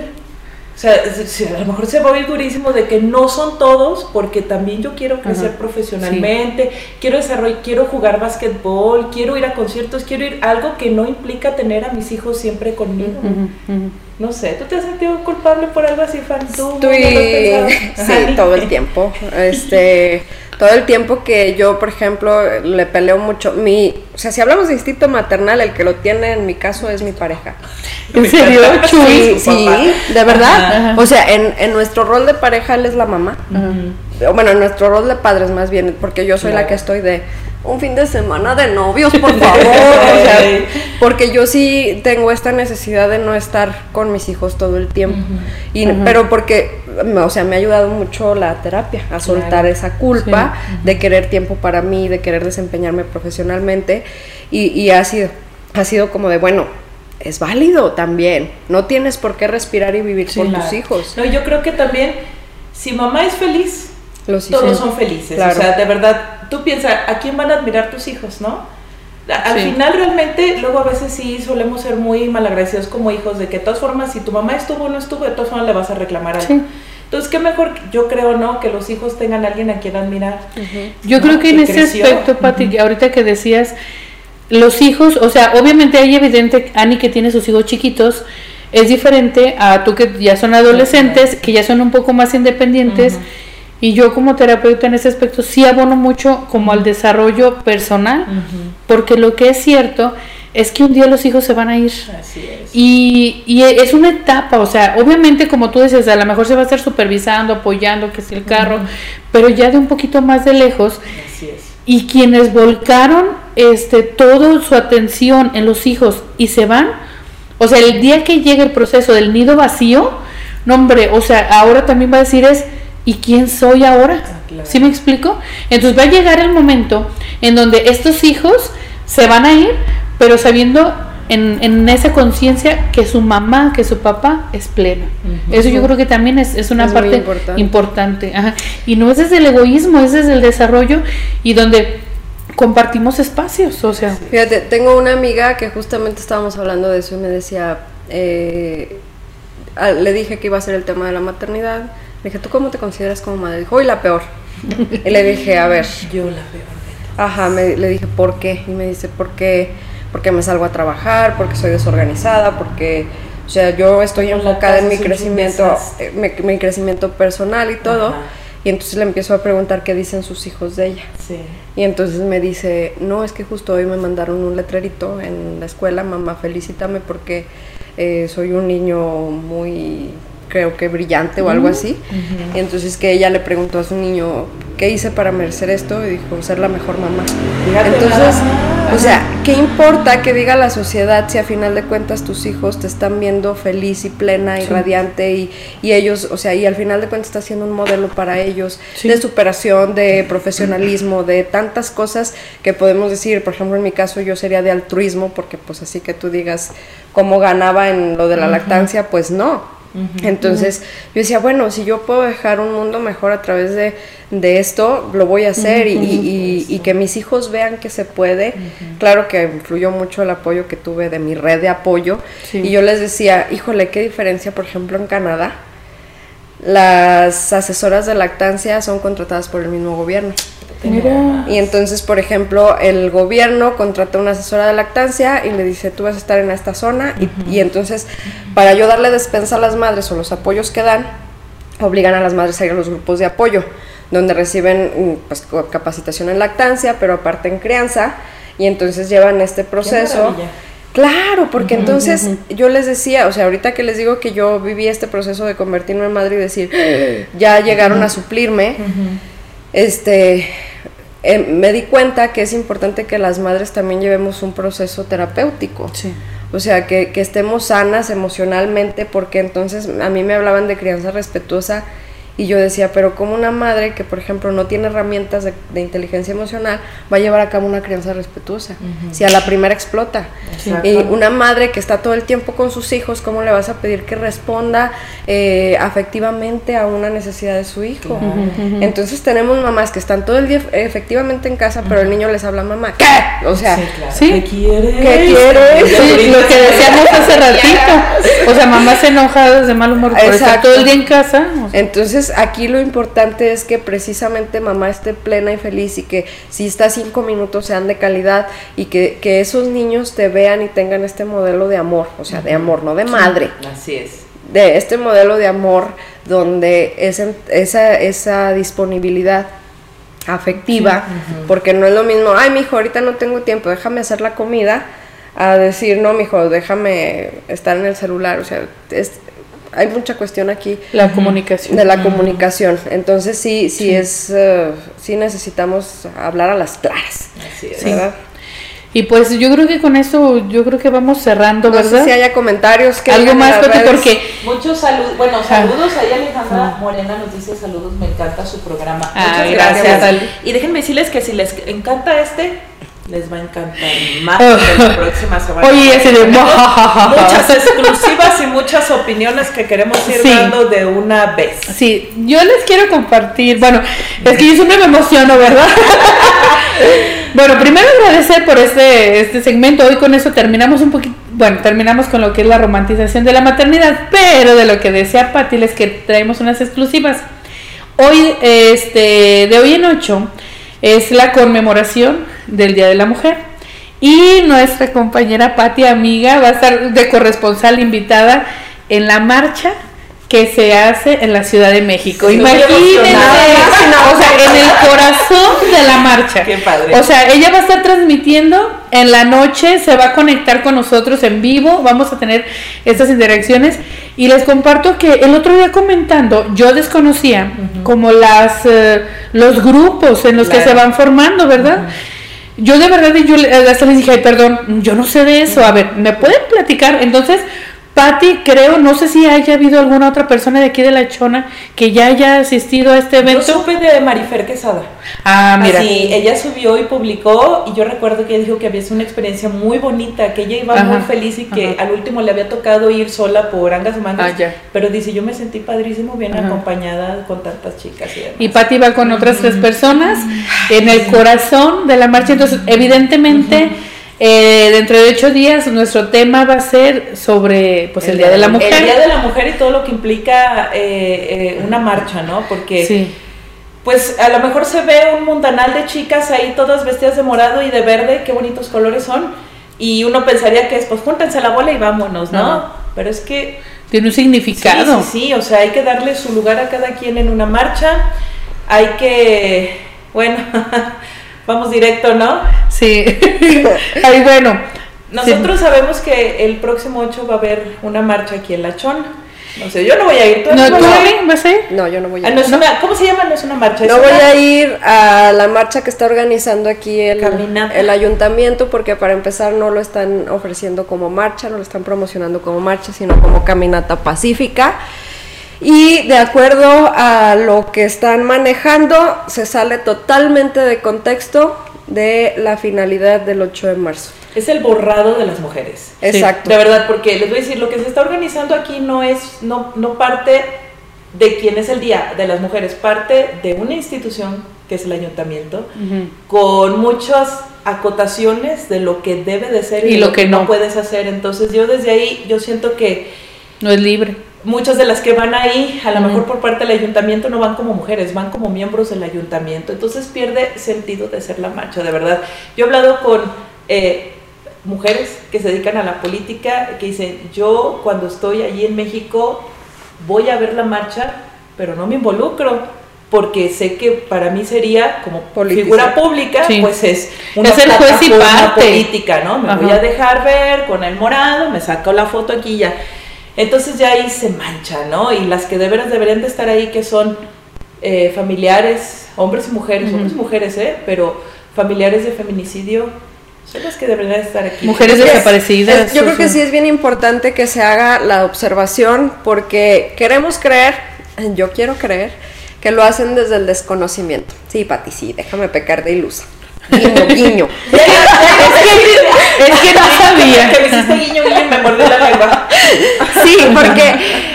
O sea, a lo mejor se va a oír durísimo de que no son todos, porque también yo quiero crecer profesionalmente, quiero desarrollar, quiero jugar básquetbol, quiero ir a conciertos, quiero ir algo que no implica tener a mis hijos siempre conmigo. No sé, ¿tú te has sentido culpable por algo así, Fan? ¿Tú sí, todo el tiempo. Este todo el tiempo que yo, por ejemplo, le peleo mucho, mi, o sea, si hablamos de instinto maternal, el que lo tiene en mi caso es mi pareja. ¿En serio? Sí, sí, de verdad. O sea, en, en, nuestro rol de pareja él es la mamá. Bueno, en nuestro rol de padres más bien, porque yo soy la que estoy de un fin de semana de novios, por favor. o sea, porque yo sí tengo esta necesidad de no estar con mis hijos todo el tiempo. y, Pero porque, o sea, me ha ayudado mucho la terapia a soltar esa culpa de querer tiempo para mí, de querer desempeñarme profesionalmente. Y, y ha, sido, ha sido como de, bueno, es válido también. No tienes por qué respirar y vivir con tus hijos. No, yo creo que también, si mamá es feliz, todos son felices. O sea, de verdad, tú piensas, ¿a quién van a admirar tus hijos, no? Al final realmente, luego a veces sí solemos ser muy malagradecidos como hijos de que de todas formas, si tu mamá estuvo o no estuvo, de todas formas le vas a reclamar algo. Entonces, qué mejor, yo creo, ¿no? Que los hijos tengan a alguien a quien admirar. Yo creo que, en ese aspecto, Pati, ahorita que decías, los hijos, o sea, obviamente hay evidente, Ani que tiene sus hijos chiquitos, es diferente a tú que ya son adolescentes, que ya son un poco más independientes. Y yo como terapeuta en ese aspecto sí abono mucho como al desarrollo personal, porque lo que es cierto es que un día los hijos se van a ir. Así es. Y, y es una etapa, o sea, obviamente como tú dices, a lo mejor se va a estar supervisando, apoyando, que es el carro, pero ya de un poquito más de lejos. Así es. Y quienes volcaron este toda su atención en los hijos y se van, o sea, el día que llegue el proceso del nido vacío, no hombre, o sea, ahora también va a decir es, ¿y quién soy ahora? claro. ¿Sí me explico? Entonces va a llegar el momento en donde estos hijos se van a ir, pero sabiendo en, en esa conciencia que su mamá, que su papá es pleno. Eso yo creo que también es, es una Es parte importante. importante. ajá. Y no es desde el egoísmo, es desde el desarrollo y donde compartimos espacios, o sea. Fíjate, tengo una amiga que justamente estábamos hablando de eso y me decía, eh, le dije que iba a ser el tema de la maternidad. Le dije, ¿tú cómo te consideras como madre? Dijo, uy, la peor. y le dije, a ver, Yo la veo. Ajá, me- le dije, ¿por qué? Y me dice, porque, porque me salgo a trabajar, porque soy desorganizada, porque, o sea, yo estoy enfocada en mi crecimiento, eh, mi, mi crecimiento personal y todo. Ajá. Y entonces le empiezo a preguntar qué dicen sus hijos de ella. Sí. Y entonces me dice, no, es que justo hoy me mandaron un letrerito en la escuela, mamá, felicítame porque eh, soy un niño muy, creo que brillante o algo así. Y entonces que ella le preguntó a su niño, ¿qué hice para merecer esto? Y dijo, ser la mejor mamá. Fíjate Entonces, o sea, ¿qué importa que diga la sociedad si a final de cuentas tus hijos te están viendo feliz y plena y radiante y, y ellos, o sea, y al final de cuentas estás siendo un modelo para ellos Sí. de superación, de profesionalismo, de tantas cosas que podemos decir, por ejemplo, en mi caso yo sería de altruismo, porque pues así que tú digas cómo ganaba en lo de la lactancia, pues no. Entonces yo decía, bueno, si yo puedo dejar un mundo mejor a través de, de esto, lo voy a hacer y, y- y- y que mis hijos vean que se puede. Claro que influyó mucho el apoyo que tuve de mi red de apoyo. Sí. Y yo les decía, híjole, qué diferencia, por ejemplo, en Canadá. Las asesoras de lactancia son contratadas por el mismo gobierno. Mira. Y entonces, por ejemplo, el gobierno contrata una asesora de lactancia y le dice, tú vas a estar en esta zona. y, y entonces, para yo darle despensa a las madres o los apoyos que dan, obligan a las madres a ir a los grupos de apoyo, donde reciben mm, pues, capacitación en lactancia, pero aparte en crianza. Y entonces llevan este proceso. Claro, porque entonces yo les decía, o sea, ahorita que les digo que yo viví este proceso de convertirme en madre y decir, ya llegaron a suplirme, este, eh, me di cuenta que es importante que las madres también llevemos un proceso terapéutico. Sí. O sea, que, que estemos sanas emocionalmente, porque entonces a mí me hablaban de crianza respetuosa y yo decía, pero como una madre que, por ejemplo, no tiene herramientas de, de inteligencia emocional, va a llevar a cabo una crianza respetuosa? Si a la primera explota. Exacto. Y una madre que está todo el tiempo con sus hijos, ¿cómo le vas a pedir que responda eh, afectivamente a una necesidad de su hijo? Entonces tenemos mamás que están todo el día efectivamente en casa, pero el niño les habla mamá, ¿qué? O sea, Sí, claro. Sí. ¿Qué quieres? ¿Qué quieres? Sí, lo que decíamos hace ratito. O sea, mamás enojadas de mal humor por estar todo el día en casa. o sea, Entonces aquí lo importante es que precisamente mamá esté plena y feliz y que si está cinco minutos sean de calidad y que, que esos niños te vean y tengan este modelo de amor, o sea, de amor, no de madre, Así es. de este modelo de amor donde ese- esa, esa disponibilidad afectiva, porque no es lo mismo, ay, mijo, ahorita no tengo tiempo, déjame hacer la comida, a decir, no, mijo, déjame estar en el celular, o sea, es- hay mucha cuestión aquí La comunicación. de la comunicación. Entonces sí, sí, es, eh, sí necesitamos hablar a las claras. Así es. ¿verdad? Y pues yo creo que con eso, yo creo que vamos cerrando, No ¿verdad? sé si haya comentarios que Algo más, Pati, porque Muchos saludos, bueno, saludos ahí Alejandra Morena nos dice saludos, me encanta su programa. Ah, Muchas gracias. Y déjenme decirles que si les encanta este, les va a encantar más de la próxima semana. Oye, ese de muchas exclusivas y muchas opiniones que queremos ir Sí. dando de una vez. Sí, yo les quiero compartir, bueno, es que yo siempre me emociono, ¿verdad? bueno, primero agradecer por este, este segmento, hoy con eso terminamos un poquito, bueno, terminamos con lo que es la romantización de la maternidad, pero de lo que decía Pati, les que traemos unas exclusivas. Hoy, este, de hoy en ocho, es la conmemoración del Día de la Mujer. Y nuestra compañera Pati, amiga, va a estar de corresponsal invitada en la marcha que se hace en la Ciudad de México. Imagínense, o sea, en el corazón de la marcha. Qué padre. O sea, ella va a estar transmitiendo en la noche, se va a conectar con nosotros en vivo, vamos a tener estas interacciones y les comparto que el otro día comentando, yo desconocía como las eh, los grupos en los que se van formando, ¿verdad? Yo de verdad, yo hasta les dije, ay, perdón, yo no sé de eso. A ver, ¿me pueden platicar? Entonces, Patti, creo, no sé si haya habido alguna otra persona de aquí de La Chona que ya haya asistido a este evento. Yo supe de Marifer Quesada. Ah, mira. Así, ella subió y publicó y yo recuerdo que ella dijo que había sido una experiencia muy bonita, que ella iba muy feliz y que al último le había tocado ir sola por angas y mangas. Ah, pero dice, yo me sentí padrísimo, bien acompañada con tantas chicas. Y, y Patti va con otras tres personas en el corazón de la marcha. Entonces, evidentemente... Eh, dentro de ocho días nuestro tema va a ser sobre pues el, Día de la Mujer. El Día de la Mujer y todo lo que implica eh, eh, una marcha, ¿no? Porque pues a lo mejor se ve un mundanal de chicas ahí todas vestidas de morado y de verde, qué bonitos colores son. Y uno pensaría que es, pues júntense la bola y vámonos, ¿no? Pero es que... Tiene un significado. Sí, sí, sí, o sea, hay que darle su lugar a cada quien en una marcha. Hay que, bueno, vamos directo, ¿no? Sí. Ahí bueno. Nosotros sabemos que el próximo 8 va a haber una marcha aquí en La Chona. No sé, yo no voy a ir. ¿Tú no, vas a ir? ¿Vas a ir? No, yo no voy a ah, ir. no es una, ¿Cómo se llama? No es una marcha. No voy a ir a la marcha que está organizando aquí el, Caminata. el ayuntamiento porque para empezar no lo están ofreciendo como marcha, no lo están promocionando como marcha, sino como caminata pacífica. Y de acuerdo a lo que están manejando, se sale totalmente de contexto de la finalidad del 8 de marzo. Es el borrado de las mujeres. Exacto. De verdad, porque les voy a decir, lo que se está organizando aquí no es, no, no parte de quién es el Día de las Mujeres, parte de una institución que es el ayuntamiento, con muchas acotaciones de lo que debe de ser y, lo, que, no puedes hacer. Entonces yo desde ahí, yo siento que... No es libre muchas de las que van ahí, a lo mejor por parte del ayuntamiento, no van como mujeres, van como miembros del ayuntamiento. Entonces pierde sentido de ser la marcha, de verdad. Yo he hablado con eh, mujeres que se dedican a la política, que dicen, yo cuando estoy allí en México voy a ver la marcha, pero no me involucro. Porque sé que para mí sería como figura pública, pues es una es el juez y parte. política, ¿no? Me voy a dejar ver con el morado, me saco la foto aquí ya entonces ya ahí se mancha, ¿no? Y las que de veras deberían de estar ahí, que son eh, familiares, hombres y mujeres, hombres y mujeres, ¿eh? Pero familiares de feminicidio, son las que deberían estar aquí. Mujeres desaparecidas. yo creo que sí es bien importante que se haga la observación porque queremos creer, yo quiero creer, que lo hacen desde el desconocimiento. Sí, Pati, sí, déjame pecar de ilusa. Guiño, guiño. es, que, no sabía. Que me hiciste guiño, guiño y me mordí la lengua. Sí, porque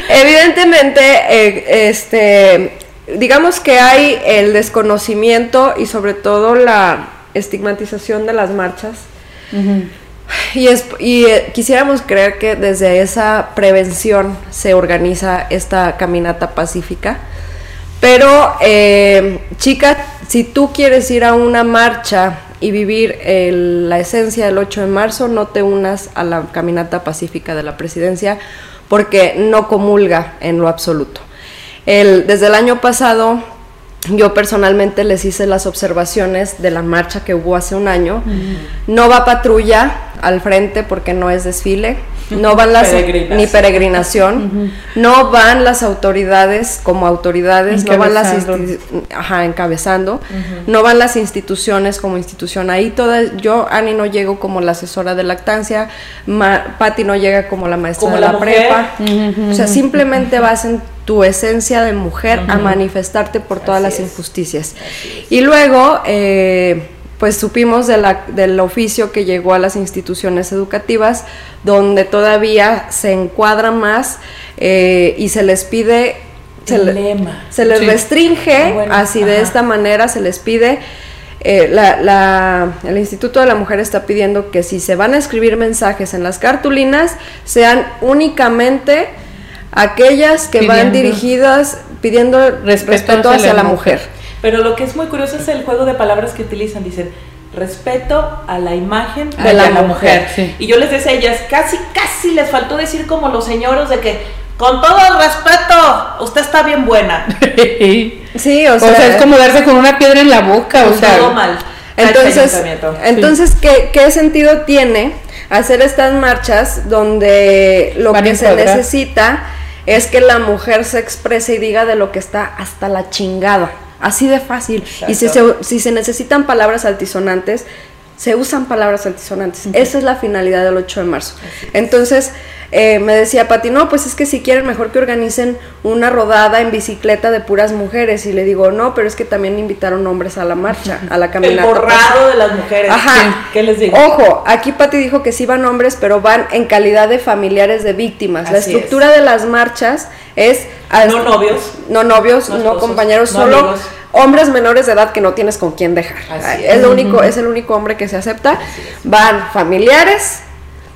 evidentemente, eh, este, digamos que hay el desconocimiento y sobre todo la estigmatización de las marchas. Y, es, y eh, quisiéramos creer que desde esa prevención se organiza esta caminata pacífica. Pero, eh, chica, si tú quieres ir a una marcha y vivir la esencia del 8 de marzo, no te unas a la caminata pacífica de la presidencia porque no comulga en lo absoluto. El, desde el año pasado yo personalmente les hice las observaciones de la marcha que hubo hace un año. No va patrulla al frente porque no es desfile, no van las ni peregrinación, no van las autoridades como autoridades, no van las ajá, encabezando, no van las instituciones como institución. Ahí todas, yo Ani no llego como la asesora de lactancia, Patti no llega como la maestra de la, prepa, o sea simplemente vas en tu esencia de mujer a manifestarte por todas las injusticias. Y luego eh, pues supimos de la, del oficio que llegó a las instituciones educativas, donde todavía se encuadra más eh, y se les pide, se, se les restringe, ah, así de esta manera se les pide, eh, la, el Instituto de la Mujer está pidiendo que si se van a escribir mensajes en las cartulinas, sean únicamente aquellas que van dirigidas pidiendo respeto, hacia, la, mujer. Pero lo que es muy curioso es el juego de palabras que utilizan. Dicen, respeto a la imagen de la, mujer. Y yo les decía a ellas, casi, casi les faltó decir como los señores de que, con todo el respeto, usted está bien buena. sí, o sea, o sea, es como darse con una piedra en la boca, o sea, todo mal. Entonces, entonces ¿qué, ¿qué sentido tiene hacer estas marchas donde lo que se necesita es que la mujer se exprese y diga de lo que está hasta la chingada? Así de fácil. Y si se, si se necesitan palabras altisonantes, se usan palabras altisonantes. Esa es la finalidad del 8 de marzo. Entonces, eh, me decía Pati, no, pues es que si quieren mejor que organicen una rodada en bicicleta de puras mujeres. Y le digo, no, pero es que también invitaron hombres a la marcha, a la caminata. El borrado de las mujeres. Ajá. ¿Qué, les digo? Ojo, aquí Pati dijo que sí van hombres, pero van en calidad de familiares de víctimas. la estructura de las marchas es... no novios. No novios, no, compañeros, solo hombres menores de edad que no tienes con quién dejar. es, lo único, es el único hombre que se acepta. Van familiares,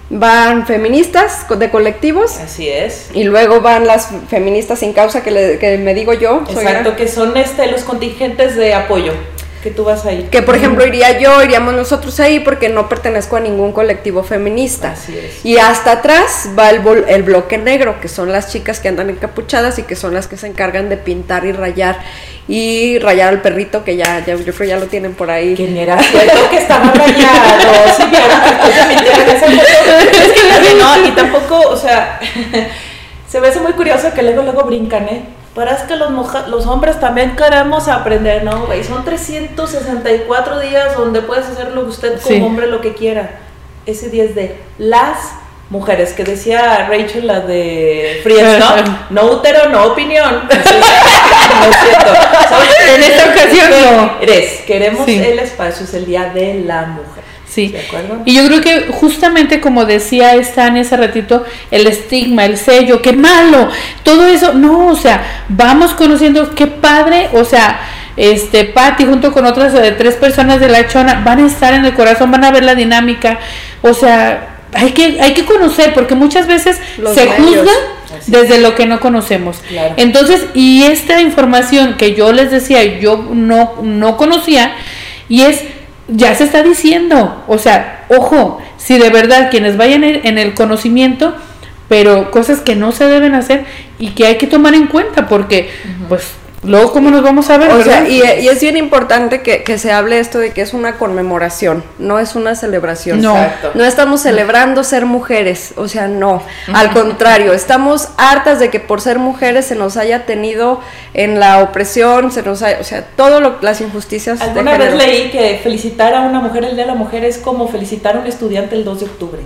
van feministas de colectivos. Así es. Y luego van las feministas sin causa que, le, que me digo yo. Exacto, que son este, los contingentes de apoyo que tú vas ahí. Que por ejemplo iría yo, iríamos nosotros ahí porque no pertenezco a ningún colectivo feminista. Así es. Y hasta atrás va el, el bloque negro, que son las chicas que andan encapuchadas y que son las que se encargan de pintar y rayar y rayar al perrito que ya, ya yo creo ya lo tienen por ahí. ¿Quién era? Cierto que estaba rayado. sí, es que no, y tampoco, o sea, se me hace muy curioso que luego luego brincan, ¿eh? Pero es que los, los hombres también queremos aprender, ¿no, güey? Son 364 días donde puedes hacer lo que usted como hombre lo que quiera. Ese día es de las mujeres, que decía Rachel, la de Friends, ¿no? No útero, no opinión siento. En esta ocasión no. Eres, queremos el espacio, es el día de la mujer. Sí. Y yo creo que justamente como decía en ese ratito, el estigma, el sello, qué malo, todo eso, no, o sea, vamos conociendo qué padre, o sea, este Patty junto con otras de eh, tres personas de la chona van a estar en el corazón, van a ver la dinámica, o sea, hay que, hay que conocer, porque muchas veces se juzga desde lo que no conocemos. Entonces, y esta información que yo les decía, yo no, no conocía, y es ya se está diciendo, o sea, ojo, si de verdad quienes vayan en el conocimiento, pero cosas que no se deben hacer y que hay que tomar en cuenta porque pues Luego, ¿cómo nos vamos a ver? O sea, y, es bien importante que, se hable esto de que es una conmemoración, no es una celebración. No, no estamos celebrando ser mujeres, o sea, no. Al contrario, estamos hartas de que por ser mujeres se nos haya tenido en la opresión, se nos haya, o sea, todas las injusticias. Alguna vez leí que felicitar a una mujer el Día de la Mujer es como felicitar a un estudiante el 2 de octubre.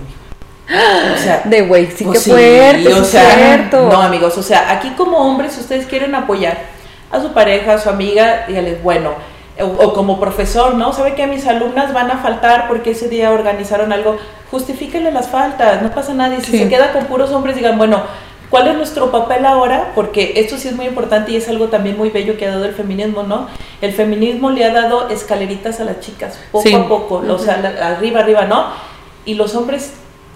O sea, de güey, sí que fuerte, o sea, No, amigos, o sea, aquí como hombres, si ustedes quieren apoyar a su pareja, a su amiga, dígales, bueno, o, como profesor, ¿no? Sabe que mis alumnas van a faltar porque ese día organizaron algo, justifíquenle las faltas, no pasa nada. Y si se queda con puros hombres, digan, bueno, ¿cuál es nuestro papel ahora? Porque esto sí es muy importante y es algo también muy bello que ha dado el feminismo, ¿no? El feminismo le ha dado escaleritas a las chicas, poco a poco, o sea, arriba, arriba, ¿no? Y los hombres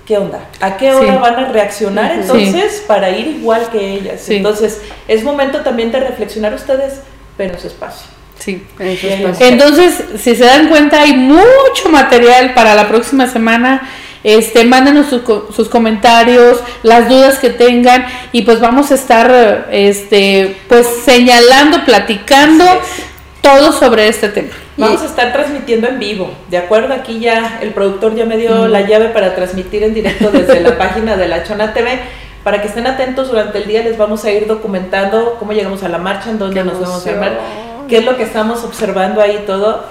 ¿qué onda? ¿A qué hora van a reaccionar entonces para ir igual que ellas? Entonces, es momento también de reflexionar ustedes, pero en su espacio. Sí, Entonces, si se dan cuenta, hay mucho material para la próxima semana. Este, mándenos sus comentarios, las dudas que tengan y pues vamos a estar este, pues señalando, platicando todo sobre este tema. Vamos a estar transmitiendo en vivo, ¿de acuerdo? Aquí ya el productor ya me dio la llave para transmitir en directo desde la página de la Chona TV. Para que estén atentos durante el día les vamos a ir documentando cómo llegamos a la marcha, en dónde nos vamos a armar, qué es lo que estamos observando ahí todo.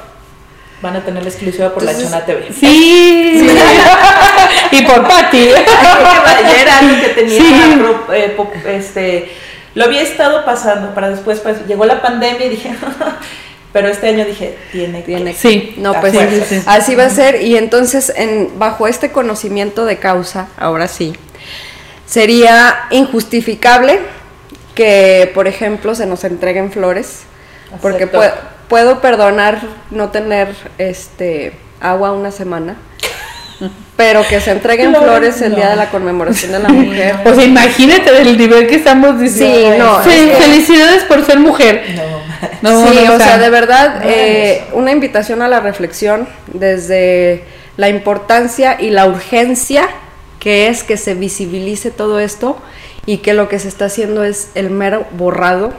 Van a tener la exclusiva por la Chona TV. Sí, y por Patti. Era algo que tenía eh, este, lo había estado pasando para después, pues llegó la pandemia y dije, pero este año dije, tiene, tiene Sí, no, pues así va a ser. Y entonces, en, bajo este conocimiento de causa, ahora sí, sería injustificable que, por ejemplo, se nos entreguen flores, porque puedo perdonar no tener este agua una semana pero que se entreguen flores el día de la conmemoración de la mujer. Pues imagínate del nivel que estamos diciendo. Sí, no. felicidades por ser mujer. No. sí, o sea, de verdad, eh, una invitación a la reflexión desde la importancia y la urgencia que es que se visibilice todo esto y que lo que se está haciendo es el mero borrado,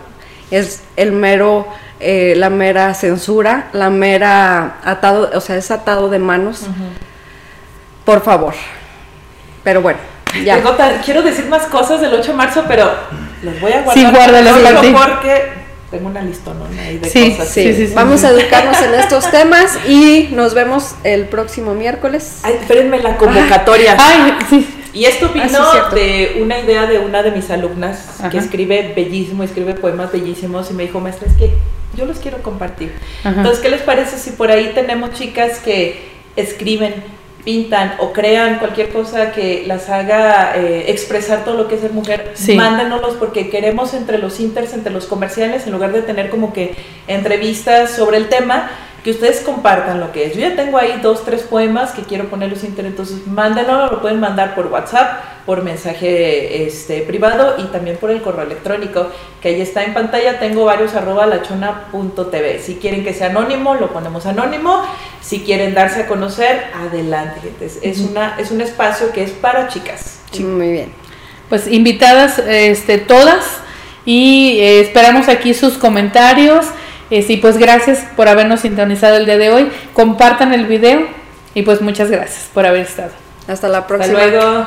es el mero, eh, la mera censura, la mera atado, o sea, es atado de manos. Por favor. Pero bueno, ya. quiero decir más cosas del 8 de marzo, pero los voy a guardar. Sí, guárdalos porque tengo una listona ahí de sí, cosas. Sí, sí, Vamos a educarnos en estos temas y nos vemos el próximo miércoles. Ay, espérenme la convocatoria. Ay, sí. Y esto vino de una idea de una de mis alumnas que escribe bellísimo, escribe poemas bellísimos y me dijo, maestra, es que yo los quiero compartir. Entonces, ¿qué les parece si por ahí tenemos chicas que escriben pintan o crean cualquier cosa que las haga eh, expresar todo lo que es ser mujer, mándenoslos porque queremos entre los inters, entre los comerciales, en lugar de tener como que entrevistas sobre el tema, que ustedes compartan lo que es. Yo ya tengo ahí dos, tres poemas que quiero ponerlos en internet, entonces mándenlo, lo pueden mandar por WhatsApp, por mensaje este, privado y también por el correo electrónico, que ahí está en pantalla, tengo varios arroba lachona.tv. Si quieren que sea anónimo, lo ponemos anónimo. Si quieren darse a conocer, adelante, gente. Es, una, es un espacio que es para chicas. Sí, muy bien. Pues invitadas este, todas y eh, esperamos aquí sus comentarios. Eh, sí, pues gracias por habernos sintonizado el día de hoy. Compartan el video y pues muchas gracias por haber estado. Hasta la próxima. Hasta luego.